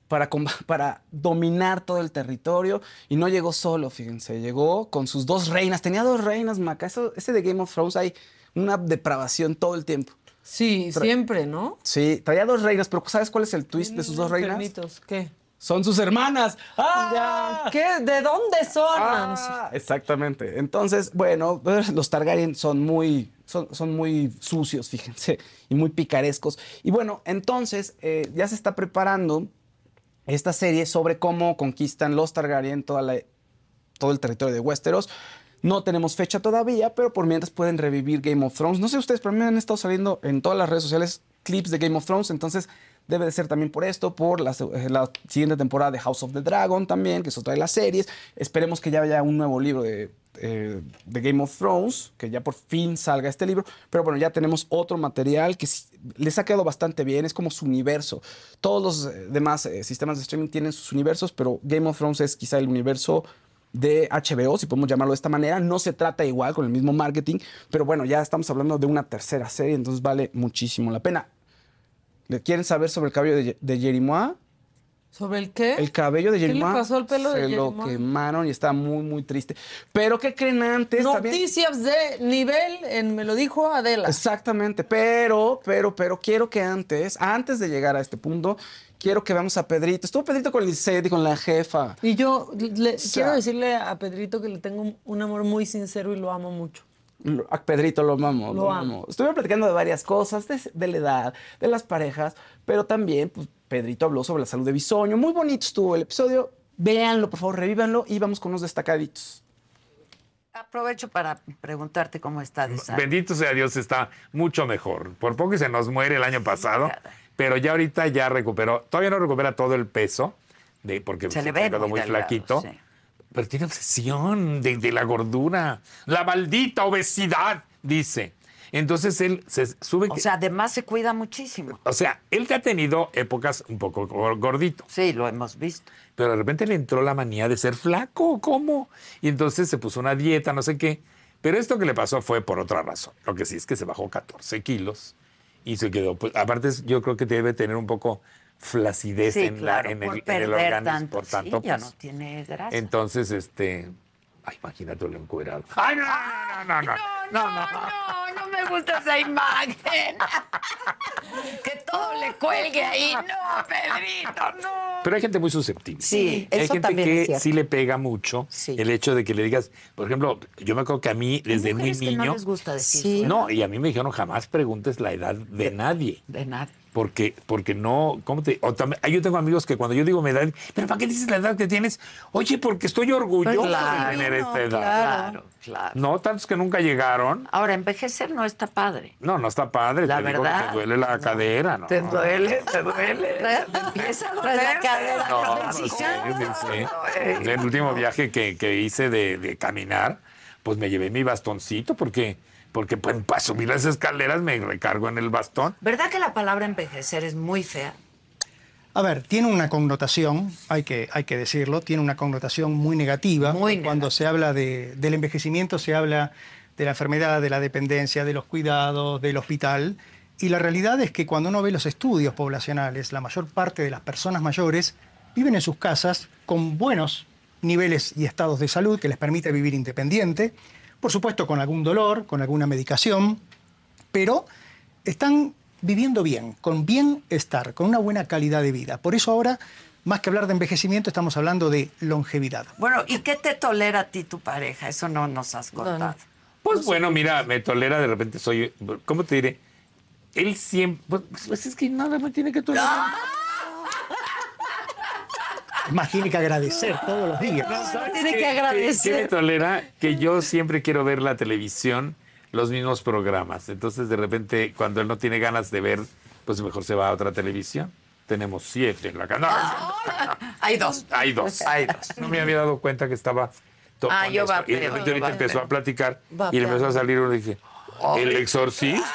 Speaker 2: para, para dominar todo el territorio y no llegó solo, fíjense, llegó con sus dos reinas, tenía dos reinas, Maca, Eso, ese de Game of Thrones hay una depravación todo el tiempo.
Speaker 1: Sí,
Speaker 2: Tra-
Speaker 1: siempre, ¿no?
Speaker 2: Sí, traía dos reinas, pero ¿sabes cuál es el twist de sus dos reinas?
Speaker 1: ¿Qué?
Speaker 2: Son sus hermanas. ¡Ah!
Speaker 1: Ya, ¿Qué? ¿De dónde son?
Speaker 2: Ah, exactamente. Entonces, bueno, los Targaryen son muy, son, muy sucios, [laughs] fíjense, y muy picarescos. Y bueno, entonces eh, ya se está preparando esta serie sobre cómo conquistan los Targaryen toda todo el territorio de Westeros. No tenemos fecha todavía, pero por mientras pueden revivir Game of Thrones. No sé ustedes, pero a mí me han estado saliendo en todas las redes sociales clips de Game of Thrones, entonces debe de ser también por esto, por eh, la siguiente temporada de House of the Dragon también, que es otra de las series. Esperemos que ya haya un nuevo libro de, eh, de Game of Thrones, que ya por fin salga este libro. Pero bueno, ya tenemos otro material que les ha quedado bastante bien, es como su universo. Todos los eh, demás eh, sistemas de streaming tienen sus universos, pero Game of Thrones es quizá el universo de HBO, si podemos llamarlo de esta manera. No se trata igual con el mismo marketing, pero bueno, ya estamos hablando de una tercera serie, entonces vale muchísimo la pena. ¿Le quieren saber sobre el cabello de, de Jerimois?
Speaker 1: ¿Sobre el qué?
Speaker 2: El cabello de
Speaker 1: ¿Qué le
Speaker 2: Jerimois
Speaker 1: pasó al pelo de
Speaker 2: se lo
Speaker 1: Jerimois?
Speaker 2: quemaron y está muy, muy triste. Pero ¿qué creen antes? También-
Speaker 1: Noticias de nivel, en, me lo dijo Adela.
Speaker 2: Exactamente, pero, pero, pero quiero que antes, antes de llegar a este punto, quiero que veamos a Pedrito. Estuvo Pedrito con Lisette y con la jefa.
Speaker 1: Y yo le-
Speaker 2: sea-
Speaker 1: quiero decirle a Pedrito que le tengo un amor muy sincero y lo amo mucho.
Speaker 2: Lo- A Pedrito lo amamos.
Speaker 1: Lo amo.
Speaker 2: Estuve platicando de varias cosas, de, de la edad, de las parejas, pero también pues, Pedrito habló sobre la salud de Bisoño. Muy bonito estuvo el episodio. Véanlo, por favor, revívanlo y vamos con unos destacaditos.
Speaker 17: Aprovecho para preguntarte cómo está de salud.
Speaker 18: Bendito sea Dios, está mucho mejor. Por poco se nos muere el año pasado, pero ya ahorita ya recuperó. Todavía no recupera todo el peso, de, porque
Speaker 17: Se le ve
Speaker 18: quedó
Speaker 17: muy
Speaker 18: muy
Speaker 17: delgado,
Speaker 18: flaquito.
Speaker 17: sí.
Speaker 18: Pero tiene obsesión de, de la gordura. La maldita obesidad, dice. Entonces él se sube.
Speaker 17: O sea, además se cuida muchísimo.
Speaker 18: O sea, él que ha tenido épocas un poco gor- gordito.
Speaker 17: Sí, lo hemos visto.
Speaker 18: Pero de repente le entró la manía de ser flaco, ¿cómo? Y entonces se puso una dieta, no sé qué. Pero esto que le pasó fue por otra razón. Lo que sí es que se bajó 14 kilos y se quedó. Pues, aparte, yo creo que debe tener un poco flacidez
Speaker 17: Sí,
Speaker 18: en,
Speaker 17: claro,
Speaker 18: la, en, el, en el organismo.
Speaker 17: tanto.
Speaker 18: Por tanto,
Speaker 17: sí, ya
Speaker 18: pues,
Speaker 17: no tiene grasa.
Speaker 18: Entonces, este. Ay, imagínate lo encuerado. ¡Ay, no, no, no, no! no, no, no,
Speaker 17: No, no me gusta esa imagen. [laughs] que todo le cuelgue ahí. No, Pedrito, no.
Speaker 18: Pero hay gente muy susceptible.
Speaker 17: Sí,
Speaker 18: hay
Speaker 17: eso
Speaker 18: gente
Speaker 17: también
Speaker 18: que
Speaker 17: es
Speaker 18: sí le pega mucho el hecho de que le digas, por ejemplo, yo me acuerdo que a mí desde muy
Speaker 17: mujeres que
Speaker 18: niño.
Speaker 17: no les gusta decir
Speaker 18: Sí. No, y a mí me dijeron jamás preguntes la edad de, nadie.
Speaker 17: De nada.
Speaker 18: Porque, porque no, ¿cómo te? O también, yo tengo amigos que cuando yo digo mi edad, pero ¿para qué dices la edad que tienes? Oye, porque estoy orgulloso
Speaker 17: Claro,
Speaker 18: de tener esta edad.
Speaker 17: Claro, claro.
Speaker 18: No, tantos que nunca llegaron.
Speaker 17: Ahora, envejecer no está padre.
Speaker 18: No, no está padre.
Speaker 17: La
Speaker 18: te digo que
Speaker 17: verdad.
Speaker 18: te duele la cadera, ¿no?
Speaker 17: Te duele, te [laughs] duele. Te empieza a doler la cadera.
Speaker 18: No, no, sí, sí. El último viaje que, que hice de, de caminar, pues me llevé mi bastoncito porque, porque pues, para subir las escaleras me recargo en el bastón.
Speaker 17: ¿Verdad que la palabra envejecer es muy fea?
Speaker 19: A ver, tiene una connotación, hay que, hay que decirlo, tiene una connotación muy negativa. Cuando se habla de- del envejecimiento, se habla de la enfermedad, de la dependencia, de los cuidados, del hospital. Y la realidad es que cuando uno ve los estudios poblacionales, la mayor parte de las personas mayores viven en sus casas con buenos niveles y estados de salud que les permite vivir independiente, por supuesto con algún dolor, con alguna medicación, pero están viviendo bien, con bienestar, con una buena calidad de vida. Por eso ahora, más que hablar de envejecimiento, estamos hablando de longevidad.
Speaker 17: Bueno, ¿y qué te tolera a ti tu pareja? Eso no nos has contado.
Speaker 18: Pues bueno, mira, me tolera de repente, soy, ¿cómo te diré? Él siempre, pues, pues es que nada me tiene que tolerar.
Speaker 19: Más tiene que agradecer todos los días.
Speaker 17: Tiene que
Speaker 18: ¿Qué me
Speaker 17: agradecer.
Speaker 18: tolera? Que yo siempre quiero ver la televisión, los mismos programas. Entonces, de repente, cuando él no tiene ganas de ver, pues mejor se va a otra televisión. Tenemos siete en la canal.
Speaker 17: Hay dos.
Speaker 18: Hay dos. Hay dos. No me había dado cuenta que estaba. to-
Speaker 17: Ah, yo
Speaker 18: esto. Y de repente ahorita empezó a platicar y le empezó a salir uno y dije, ¿el exorcista? [laughs]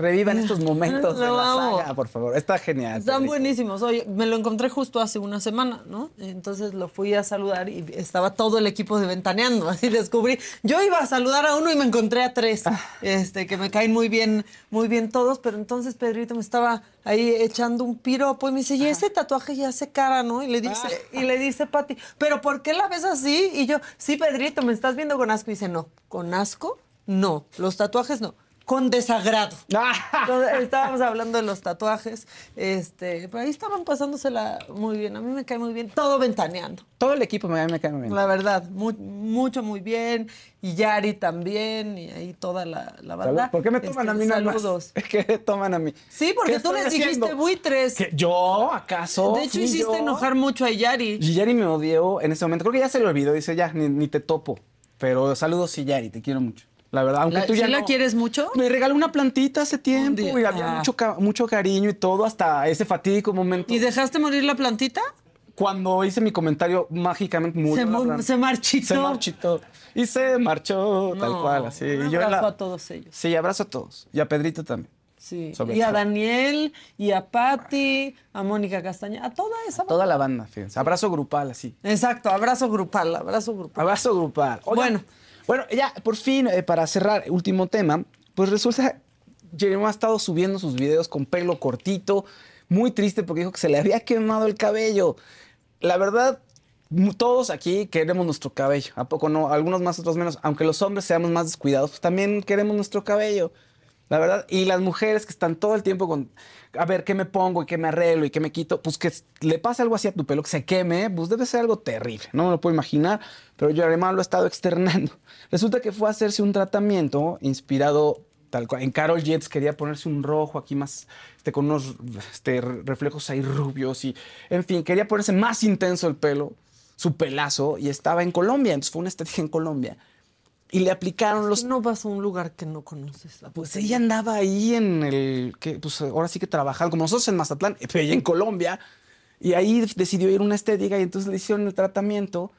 Speaker 2: Revivan [laughs] estos momentos de la saga, por favor. Está genial.
Speaker 1: Están buenísimos. Oye, me lo encontré justo hace una semana, ¿no? Entonces lo fui a saludar y estaba todo el equipo de Ventaneando. [laughs] Así descubrí. Yo iba a saludar a uno y me encontré a tres, este, que me caen muy bien, muy bien todos. Pero entonces Pedrito me estaba ahí echando un piropo y me dice, y ese tatuaje ya hace cara, ¿no? Y le dice, y le dice Pati, ¿pero por qué la ves así? Y yo, sí, Pedrito, me estás viendo con asco. Y dice, no, ¿con asco? No, los tatuajes no. Con desagrado. [laughs] Entonces, estábamos hablando de los tatuajes. Este, pero ahí estaban pasándosela muy bien. A mí me cae muy bien. Todo ventaneando.
Speaker 2: Todo el equipo me, me cae muy bien.
Speaker 1: La verdad, mu- mucho, muy bien. Y Yari también. Y ahí toda la, la banda.
Speaker 2: ¿Por qué me toman
Speaker 1: Este,
Speaker 2: a mí nada más?
Speaker 1: Saludos. [laughs]
Speaker 2: ¿Qué me toman a mí?
Speaker 1: Sí, porque
Speaker 2: ¿Qué
Speaker 1: tú les dijiste buitres.
Speaker 2: ¿Qué? ¿Yo? ¿Acaso?
Speaker 1: De hecho,
Speaker 2: ¿Fui
Speaker 1: hiciste
Speaker 2: yo?
Speaker 1: enojar mucho a Yari.
Speaker 2: Y Yari me odió en ese momento. Creo que ya se le olvidó. Dice, ya, ni, ni te topo. Pero saludos, sí, Yari, te quiero mucho. La verdad, aunque
Speaker 1: La-
Speaker 2: tú ya
Speaker 1: ¿sí la
Speaker 2: no-
Speaker 1: quieres mucho?
Speaker 2: Me regaló una plantita hace tiempo y había
Speaker 1: Ah.
Speaker 2: mucho, mucho cariño y todo hasta ese fatídico momento.
Speaker 1: ¿Y dejaste morir la plantita?
Speaker 2: Cuando hice mi comentario, mágicamente murió
Speaker 1: Se
Speaker 2: la
Speaker 1: mu- se marchitó.
Speaker 2: Se marchitó. Y se marchó, tal cual, así.
Speaker 1: un
Speaker 2: Y yo
Speaker 1: abrazo
Speaker 2: la-
Speaker 1: a todos ellos.
Speaker 2: Sí, abrazo a todos. Y a Pedrito también.
Speaker 1: Sí.
Speaker 2: Sobre
Speaker 1: y a. Daniel, y a Patti, a Mónica Castaña, a toda esa
Speaker 2: Toda la banda, fíjense. Abrazo grupal, así.
Speaker 1: Exacto, abrazo grupal, abrazo grupal.
Speaker 2: Abrazo grupal. Oigan,
Speaker 1: Bueno.
Speaker 2: Bueno, ya, por fin, eh, para cerrar, último tema, pues resulta, Jeremy ha estado subiendo sus videos con pelo cortito, muy triste porque dijo que se le había quemado el cabello. La verdad, todos aquí queremos nuestro cabello, ¿a poco no? Algunos más, otros menos. Aunque los hombres seamos más descuidados, pues también queremos nuestro cabello. La verdad, y las mujeres que están todo el tiempo con, a ver, ¿qué me pongo y qué me arreglo y qué me quito? Pues que le pase algo así a tu pelo, que se queme, pues debe ser algo terrible. No me lo puedo imaginar, pero yo además lo he estado externando. [laughs] Resulta que fue a hacerse un tratamiento inspirado tal cual. En Carol Jets quería ponerse un rojo aquí más, este, con unos este, re- reflejos ahí rubios y, en fin, quería ponerse más intenso el pelo, su pelazo, y estaba en Colombia, entonces fue una estética en Colombia. Y le aplicaron los
Speaker 1: No vas a un lugar que no conoces. la
Speaker 2: pues ella andaba ahí en el, que pues ahora sí que trabajando, como nosotros en Mazatlán, [laughs] pero ella en Colombia, y ahí decidió ir a una estética y entonces le hicieron el tratamiento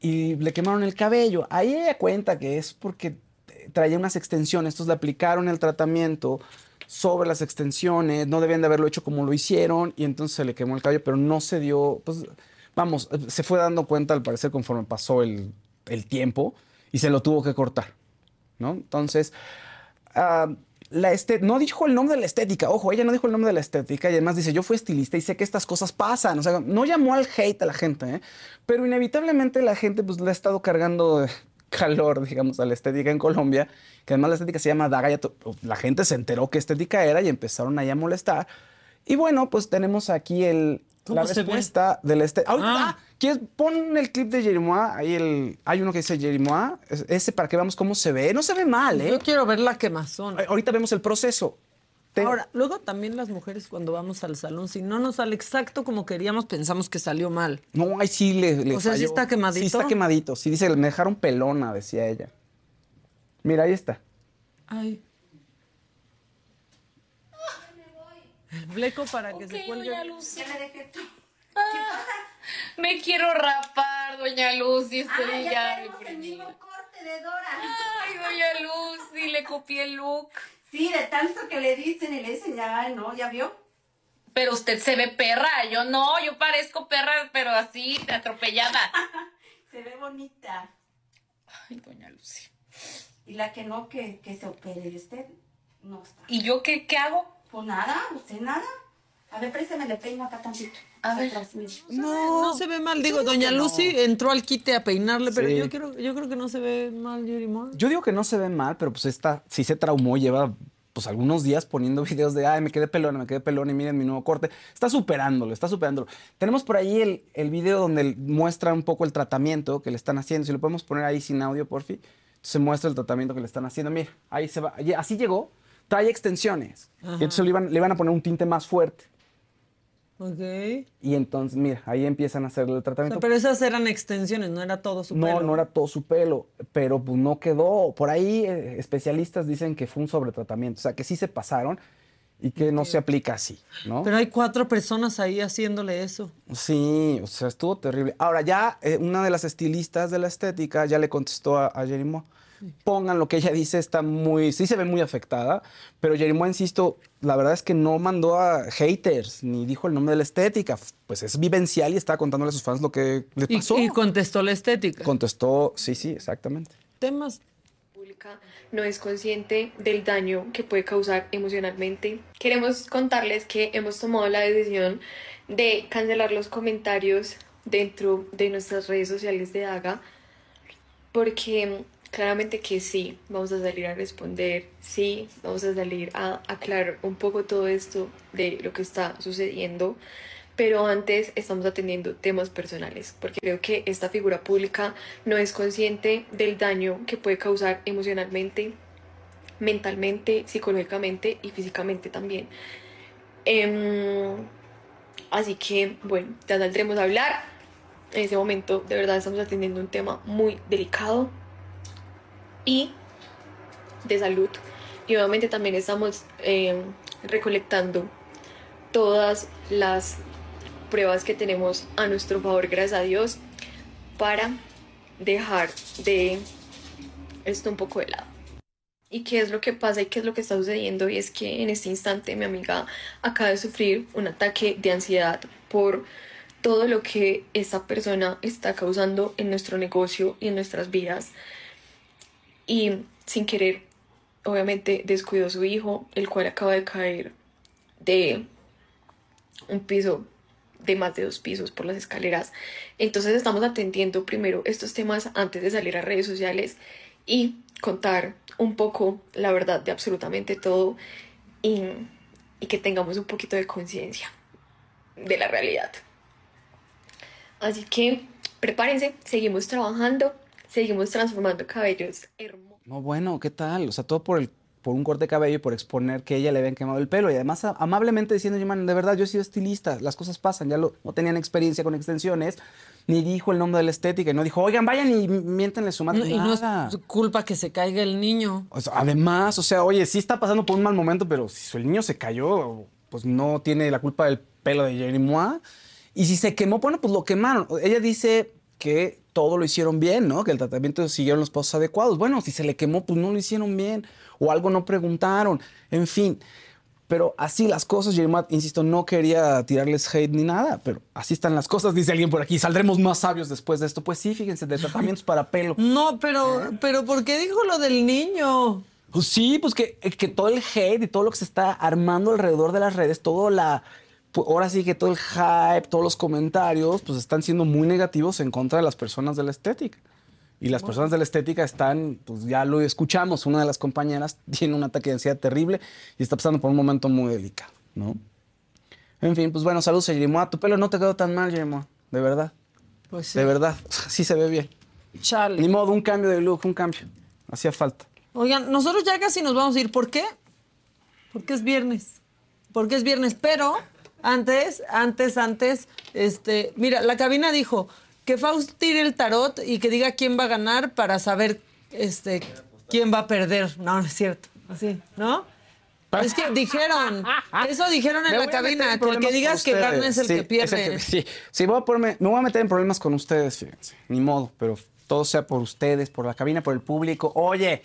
Speaker 2: y le quemaron el cabello. Ahí ella cuenta que es porque traía unas extensiones, entonces le aplicaron el tratamiento sobre las extensiones, no debían de haberlo hecho como lo hicieron y entonces se le quemó el cabello, pero no se dio, pues vamos, se fue dando cuenta al parecer conforme pasó el, el tiempo y se lo tuvo que cortar, ¿no? Entonces, ah, la este, no dijo el nombre de la estética, ojo, ella no dijo el nombre de la estética y además dice, yo fui estilista y sé que estas cosas pasan, o sea, no llamó al hate a la gente, ¿eh? pero inevitablemente la gente pues le ha estado cargando calor, digamos, a la estética en Colombia, que además la estética se llama Daga, la gente se enteró qué estética era y empezaron ahí a molestar. Y bueno, pues tenemos aquí el,
Speaker 1: ¿Cómo
Speaker 2: la respuesta del estética.
Speaker 1: Ah.
Speaker 2: ¿Quieres? Pon el clip de Jerimois, ahí el, hay uno que dice Jerimois, es- ese para que veamos cómo se ve. No se ve mal, ¿eh?
Speaker 1: Yo quiero ver la quemazón.
Speaker 2: Ahorita vemos el proceso.
Speaker 1: Ahora, luego también las mujeres cuando vamos al salón, si no nos sale exacto como queríamos, pensamos que salió mal.
Speaker 2: No, ahí sí le, le
Speaker 1: O sea, ¿sí está quemadito?
Speaker 2: Sí está quemadito. Sí, dice, me dejaron pelona, decía ella. Mira, ahí está.
Speaker 1: Ay. El fleco para que se cuelgue.
Speaker 20: Me quiero rapar, doña Lucy, estoy
Speaker 16: Ah, ya
Speaker 20: ya
Speaker 16: tenemos el
Speaker 20: deprimida.
Speaker 16: mismo corte de Dora.
Speaker 20: Ay, doña Lucy, le copié el look.
Speaker 16: Sí, de tanto que le dicen y le dicen, ya, no, ¿ya vio?
Speaker 20: Pero usted se ve perra, yo no, yo parezco perra, pero así, atropellada. [laughs]
Speaker 16: Se ve bonita.
Speaker 20: Ay, doña Lucy.
Speaker 16: Y la que no, que, que se opere, ¿y usted no está.
Speaker 20: ¿Y yo qué, qué hago?
Speaker 16: Pues nada, usted nada.
Speaker 21: A ver, préstame, le peino acá tantito.
Speaker 20: A ver.
Speaker 21: Atrás.
Speaker 1: No, no se ve mal. Digo, doña
Speaker 2: no.
Speaker 1: Lucy entró al quite a peinarle, pero
Speaker 2: Sí.
Speaker 1: yo, creo, yo creo que no se ve mal, Jerimoa.
Speaker 2: Yo digo que no se ve mal, pero pues esta sí se traumó, lleva pues algunos días poniendo [laughs] videos de, ay, me quedé pelona, me quedé pelona y miren mi nuevo corte. Está superándolo, está superándolo. Tenemos por ahí el, el video donde muestra un poco el tratamiento que le están haciendo. Si lo podemos poner ahí sin audio, porfi. Se muestra el tratamiento que le están haciendo. Mira, ahí se va. Así llegó. Trae extensiones.
Speaker 1: Ajá.
Speaker 2: Y entonces le iban, le iban a poner un tinte más fuerte.
Speaker 1: Ok.
Speaker 2: Y entonces, mira, ahí empiezan a hacerle el
Speaker 1: O sea,
Speaker 2: tratamiento.
Speaker 1: pero esas eran extensiones, no era todo su
Speaker 2: No,
Speaker 1: pelo.
Speaker 2: no era todo su pelo, pero pues no quedó. Por ahí eh, especialistas dicen que fue un sobretratamiento, o sea, que sí se pasaron y que no se aplica así, ¿no?
Speaker 1: Pero hay cuatro personas ahí haciéndole eso.
Speaker 2: Sí, o sea, estuvo terrible. Ahora ya eh, una de las estilistas de la estética ya le contestó a, a Jerimois. Pongan lo que ella dice, está muy, sí se ve muy afectada, pero Jerimois, insisto, la verdad es que no mandó a haters, ni dijo el nombre de la estética, pues es vivencial y está contándole a sus fans lo que le pasó.
Speaker 1: y contestó la estética.
Speaker 2: Contestó, sí, sí, exactamente.
Speaker 1: Temas.
Speaker 22: pública no es consciente del daño que puede causar emocionalmente. Queremos contarles que hemos tomado la decisión de cancelar los comentarios dentro de nuestras redes sociales de Daga porque claramente que sí, vamos a salir a responder, sí, vamos a salir a aclarar un poco todo esto de lo que está sucediendo, pero antes estamos atendiendo temas personales, porque creo que esta figura pública no es consciente del daño que puede causar emocionalmente, mentalmente, psicológicamente y físicamente también. Em, así que, bueno, ya saldremos a hablar. En ese momento, de verdad, estamos atendiendo un tema muy delicado y de salud. Y obviamente también estamos eh, recolectando todas las pruebas que tenemos a nuestro favor, gracias a Dios, para dejar de esto un poco de lado. ¿Y qué es lo que pasa y qué es lo que está sucediendo? Y es que en este instante mi amiga acaba de sufrir un ataque de ansiedad por todo lo que esta persona está causando en nuestro negocio y en nuestras vidas. Y sin querer, obviamente descuidó a su hijo, el cual acaba de caer de un piso de más de dos pisos por las escaleras. Entonces estamos atendiendo primero estos temas antes de salir a redes sociales y contar un poco la verdad de absolutamente todo y, y que tengamos un poquito de conciencia de la realidad. Así que prepárense, seguimos trabajando, seguimos transformando cabellos hermosos.
Speaker 2: No, bueno, ¿qué tal? O sea, todo por el por un corte de cabello y por exponer que ella le habían quemado el pelo. Y además, amablemente diciendo, man, de verdad, yo he sido estilista, las cosas pasan, ya lo- no tenían experiencia con extensiones, ni dijo el nombre de la estética, y no dijo, oigan, vayan y miéntenle su madre.
Speaker 1: No, y no es culpa que se caiga el niño.
Speaker 2: O sea, además, o sea, oye, sí está pasando por un mal momento, pero si el niño se cayó, pues no tiene la culpa del pelo de Jerimois. Y si se quemó, bueno, pues lo quemaron. Ella dice que todo lo hicieron bien, ¿no? Que el tratamiento siguieron los pasos adecuados. Bueno, si se le quemó, pues no lo hicieron bien. O algo no preguntaron. En fin. Pero así las cosas, Jerimois, insisto, no quería tirarles hate ni nada, pero así están las cosas, dice alguien por aquí. Saldremos más sabios después de esto. Pues sí, fíjense, de tratamientos para pelo. [laughs]
Speaker 1: No, pero, pero ¿por qué dijo lo del niño?
Speaker 2: Pues sí, pues que, que todo el hate y todo lo que se está armando alrededor de las redes, todo la. Ahora sí que todo el hype, todos los comentarios, pues están siendo muy negativos en contra de las personas de la estética. Y las personas de la estética están, pues ya lo escuchamos, una de las compañeras [laughs] tiene un ataque de ansiedad terrible y está pasando por un momento muy delicado, ¿no? En fin, pues bueno, saludos a Jerimois. Tu pelo no te quedó tan mal, Jerimois, de verdad.
Speaker 1: Pues sí.
Speaker 2: De verdad, [laughs] sí se ve bien.
Speaker 1: Chale.
Speaker 2: Ni modo, un cambio de look, un cambio. Hacía falta.
Speaker 1: Oigan, nosotros ya casi nos vamos a ir. ¿Por qué? Porque es viernes. Porque es viernes. Pero antes, antes, antes, este, mira, la cabina dijo que Faust tire el tarot y que diga quién va a ganar para saber este, quién va a perder. No, no es cierto. Así, ¿no? Es que dijeron, eso dijeron en la cabina, que el que digas que gana es el que
Speaker 2: es el
Speaker 1: pierde.
Speaker 2: que- sí, sí, voy a ponerme- me voy a meter en problemas con ustedes, fíjense. Ni modo, pero todo sea por ustedes, por la cabina, por el público. Oye,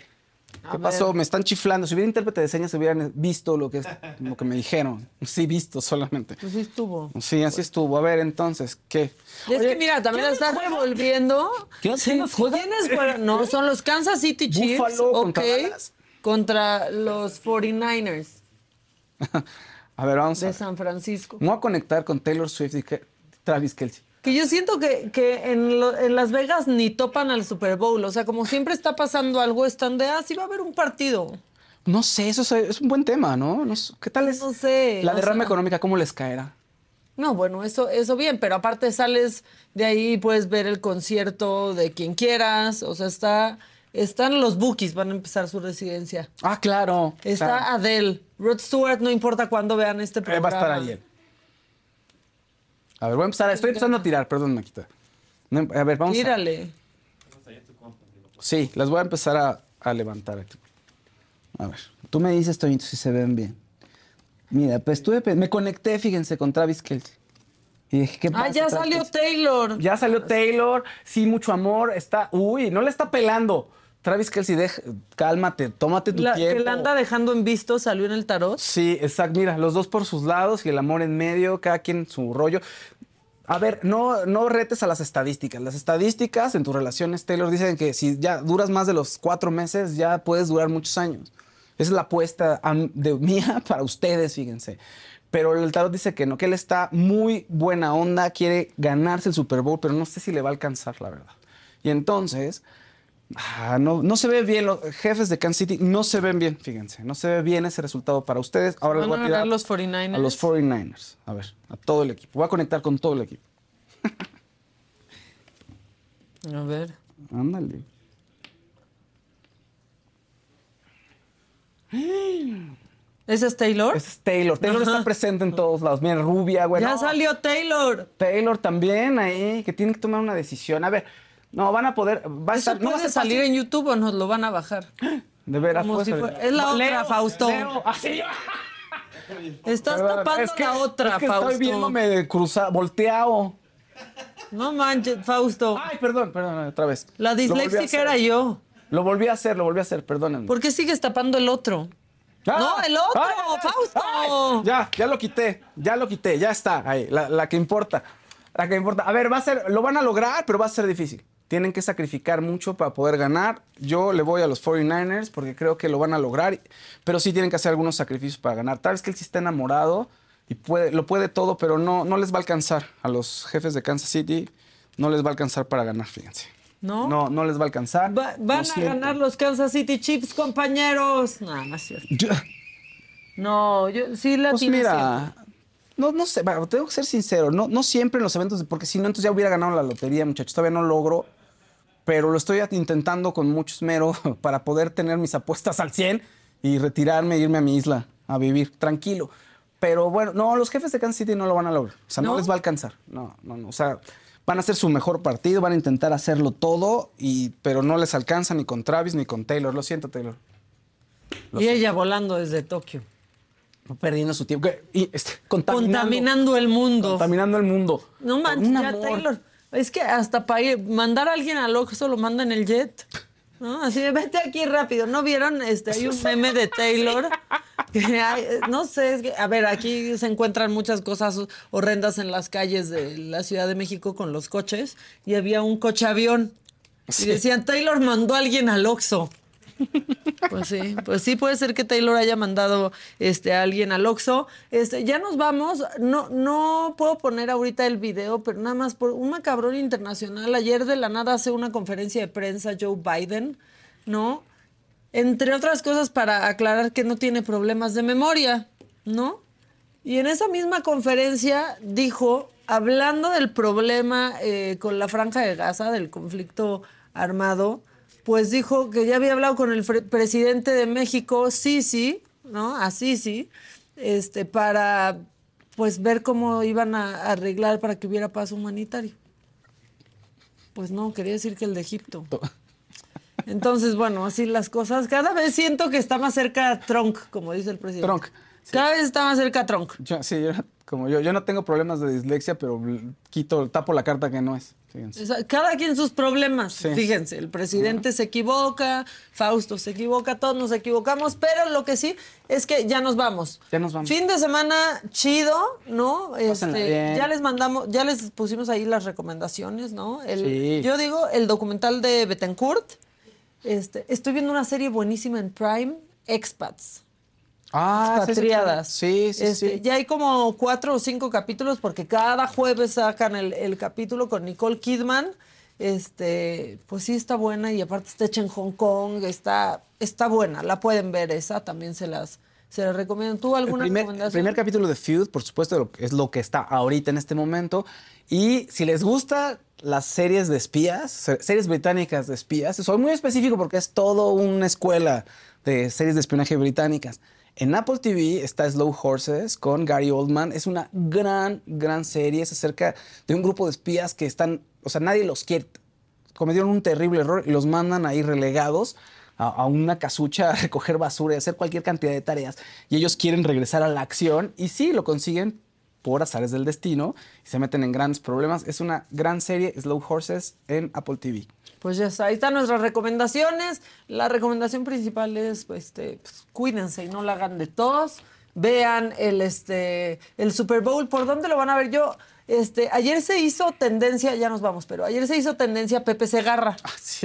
Speaker 2: ¿qué
Speaker 1: A
Speaker 2: pasó?
Speaker 1: ver.
Speaker 2: Me están chiflando. Si hubiera intérprete de señas, hubieran visto lo que, es- lo que me dijeron. [laughs] Sí, visto solamente.
Speaker 1: Pues sí estuvo.
Speaker 2: Sí, así estuvo. A ver, entonces, ¿qué?
Speaker 1: Es que mira, también la están revolviendo.
Speaker 2: ¿Quién-
Speaker 1: Sí,
Speaker 2: quiénes?
Speaker 1: ¿quiénes? No, [laughs] son los Kansas City Chiefs.
Speaker 2: Buffalo
Speaker 1: ok,
Speaker 2: contra
Speaker 1: contra los 49ers. [laughs]
Speaker 2: A ver, vamos a
Speaker 1: de
Speaker 2: ver.
Speaker 1: San Francisco.
Speaker 2: Me voy a conectar con Taylor Swift y Travis Kelsey.
Speaker 1: Que yo siento que, que en, lo- en Las Vegas ni topan al Super Bowl. O sea, como siempre está pasando algo, están de, ah, sí va a haber un partido.
Speaker 2: No sé, eso es, es un buen tema, ¿no? No sé, ¿Qué tal es?
Speaker 1: No sé.
Speaker 2: La derrama
Speaker 1: sea,
Speaker 2: económica, ¿cómo les caerá?
Speaker 1: No, bueno, eso, eso bien, pero aparte sales de ahí, puedes ver el concierto de quien quieras. O sea, está, están los Bookies, van a empezar su residencia.
Speaker 2: Ah, claro.
Speaker 1: Está
Speaker 2: claro.
Speaker 1: Adele. Rod Stewart, no importa cuándo vean este
Speaker 2: Eh,
Speaker 1: programa.
Speaker 2: va a estar ahí. A ver, voy a empezar. Estoy empezando a tirar, perdón, Maquita. A ver, vamos a...
Speaker 1: Tírale.
Speaker 2: Sí, las voy a empezar a, a levantar aquí. A ver, tú me dices, Toñito, si se ven bien. Mira, pues estuve, me conecté, fíjense, con Travis Kelsey. Y dije, ¿qué pasa?
Speaker 1: Ah, ya salió
Speaker 2: Kelce?
Speaker 1: Taylor.
Speaker 2: Ya salió Taylor, sí, mucho amor, está, uy, no le está pelando. Travis Kelsey, deja- cálmate, tómate tu
Speaker 1: La,
Speaker 2: tiempo.
Speaker 1: que la anda dejando en visto, salió en el tarot.
Speaker 2: Sí, exacto, mira, los dos por sus lados y el amor en medio, cada quien su rollo. A ver, no, no retes a las estadísticas. Las estadísticas en tus relaciones, Taylor, dicen que si ya duras más de los cuatro meses, ya puedes durar muchos años. Esa es la apuesta de [laughs] mía para ustedes, fíjense. Pero el tarot dice que no, que él está muy buena onda, quiere ganarse el Super Bowl, pero no sé si le va a alcanzar, la verdad. Y entonces, ah, no, no se ve bien, los jefes de Kansas City no se ven bien, fíjense. No se ve bien ese resultado para ustedes. Ahora les voy
Speaker 1: a
Speaker 2: a tirar
Speaker 1: ganar los 49ers.
Speaker 2: a los 49ers. A ver, a todo el equipo. Voy a conectar con todo el equipo. [laughs]
Speaker 1: A ver.
Speaker 2: Ándale.
Speaker 1: ¿Ese es Taylor?
Speaker 2: Ese es Taylor. Taylor está presente en todos lados. Mira, rubia, güey.
Speaker 1: ya
Speaker 2: no.
Speaker 1: salió Taylor.
Speaker 2: Taylor también ahí, que tiene que tomar una decisión. A ver, no, van a poder. Va a
Speaker 1: ¿Eso
Speaker 2: estar, no va a
Speaker 1: puede salir en YouTube o nos lo van a bajar?
Speaker 2: De veras,
Speaker 1: Como
Speaker 2: puede
Speaker 1: si fuera- Es la otra,
Speaker 2: Leo,
Speaker 1: Fausto.
Speaker 2: Leo, así yo.
Speaker 1: Estás
Speaker 2: Perdón,
Speaker 1: tapando la otra,
Speaker 2: es que
Speaker 1: Fausto.
Speaker 2: Estoy viéndome cruzar, volteado.
Speaker 1: No manches, Fausto.
Speaker 2: Ay, perdón, perdón, otra vez.
Speaker 1: La
Speaker 2: Lo volví a
Speaker 1: disléxica
Speaker 2: hacer.
Speaker 1: era yo.
Speaker 2: Lo volví a hacer, lo volví a hacer, perdónenme.
Speaker 1: ¿Por qué sigues tapando el otro?
Speaker 2: ¡Ah!
Speaker 1: No, el otro,
Speaker 2: ¡Ay, ay, ay!
Speaker 1: Fausto.
Speaker 2: Ya, ya lo quité, ya lo quité, ya está ahí, la, la que importa. La que importa. A ver, va a ser, lo van a lograr, pero va a ser difícil. Tienen que sacrificar mucho para poder ganar. Yo le voy a los 49ers porque creo que lo van a lograr, pero sí tienen que hacer algunos sacrificios para ganar. Tal vez que él sí está enamorado y puede, lo puede todo, pero no, no les va a alcanzar a los jefes de Kansas City. No les va a alcanzar para ganar, fíjense.
Speaker 1: ¿No?
Speaker 2: No, no les va a alcanzar.
Speaker 1: Va- van a ganar los Kansas City Chiefs, compañeros. No, no es cierto.
Speaker 2: Yo-
Speaker 1: No, yo sí la
Speaker 2: Pues
Speaker 1: tiene
Speaker 2: mira, no, no sé, tengo que ser sincero, no, no siempre en los eventos, porque si no, entonces ya hubiera ganado la lotería, muchachos. Todavía no logro, pero lo estoy intentando con mucho esmero [laughs] para poder tener mis apuestas al 100 y retirarme e irme a mi isla a vivir tranquilo. Pero bueno, no, los jefes de Kansas City no lo van a lograr. O sea, no,
Speaker 1: ¿No?
Speaker 2: les va a alcanzar. No, no, no. O sea, van a hacer su mejor partido, van a intentar hacerlo todo, y, pero no les alcanza ni con Travis ni con Taylor. Lo siento, Taylor.
Speaker 1: Y ella volando desde Tokio.
Speaker 2: Perdiendo su tiempo. Y, este, contaminando,
Speaker 1: Contaminando el mundo.
Speaker 2: contaminando el mundo.
Speaker 1: No manches. Taylor. Es que hasta para ir- mandar a alguien al Oxxo lo manda en el jet. ¿No? Así de vete aquí rápido. ¿No vieron? Este, hay un meme de [laughs] Taylor. que hay- no sé, es que, a ver, aquí se encuentran muchas cosas horrendas en las calles de la Ciudad de México con los coches. Y había un coche avión.
Speaker 2: Sí.
Speaker 1: Y decían, Taylor mandó a alguien al Oxxo. Pues sí, pues sí puede ser que Taylor haya mandado este, a alguien al Oxxo. Este, ya nos vamos. No, no puedo poner ahorita el video, pero nada más por un macabrón internacional. Ayer de la nada hace una conferencia de prensa Joe Biden, ¿no? Entre otras cosas para aclarar que no tiene problemas de memoria, ¿no? Y en esa misma conferencia dijo, hablando del problema eh, con la franja de Gaza, del conflicto armado, pues dijo que ya había hablado con el presidente de México, Sisi, ¿no? A Sisi, este, para pues ver cómo iban a arreglar para que hubiera paz humanitario. Pues no, quería decir que el de Egipto. Entonces, bueno, así las cosas. Cada vez siento que está más cerca Trump, como dice el presidente.
Speaker 2: Trump.
Speaker 1: Cada vez está más cerca Trump.
Speaker 2: Yo, sí, yo, como yo, yo no tengo problemas de dislexia, pero quito, tapo la carta que no es. Fíjense.
Speaker 1: Cada quien sus problemas.
Speaker 2: Sí.
Speaker 1: Fíjense, el presidente se equivoca, Fausto se equivoca, todos nos equivocamos, pero lo que sí es que ya nos vamos.
Speaker 2: Ya nos vamos.
Speaker 1: Fin de semana chido, ¿no? Este, ya les mandamos, ya les pusimos ahí las recomendaciones, ¿no? El-
Speaker 2: Sí.
Speaker 1: Yo digo el documental de Betancourt. Este, estoy viendo una serie buenísima en Prime, Expats.
Speaker 2: Ah, sí, sí,
Speaker 1: expatriadas.
Speaker 2: Sí, sí,
Speaker 1: Este,
Speaker 2: sí.
Speaker 1: Ya hay como cuatro o cinco capítulos porque cada jueves sacan el, el capítulo con Nicole Kidman. Este, pues sí está buena y aparte está hecha en Hong Kong, está, está buena, la pueden ver esa, también se las, se las recomiendo. ¿Tú
Speaker 2: El
Speaker 1: alguna
Speaker 2: primer, el
Speaker 1: recomendación?
Speaker 2: primer capítulo de Feud, por supuesto, es lo que está ahorita en este momento. Y si les gusta las series de espías, se- series británicas de espías, soy muy específico porque es todo una escuela de series de espionaje británicas. En Apple TV está Slow Horses con Gary Oldman. Es una gran, gran serie. Es acerca de un grupo de espías que están, o sea, nadie los quiere. Cometieron un terrible error y los mandan ahí relegados a, a una casucha a recoger basura y hacer cualquier cantidad de tareas. Y ellos quieren regresar a la acción y sí, lo consiguen por azares del destino y se meten en grandes problemas. Es una gran serie, Slow Horses, en Apple TV.
Speaker 1: Pues ya está, ahí están nuestras recomendaciones. La recomendación principal es, pues, este, pues, cuídense y no la hagan de todos. Vean el, este, el Super Bowl. ¿Por dónde lo van a ver? Yo, este, ayer se hizo tendencia, ya nos vamos, pero ayer se hizo tendencia Pepe Segarra,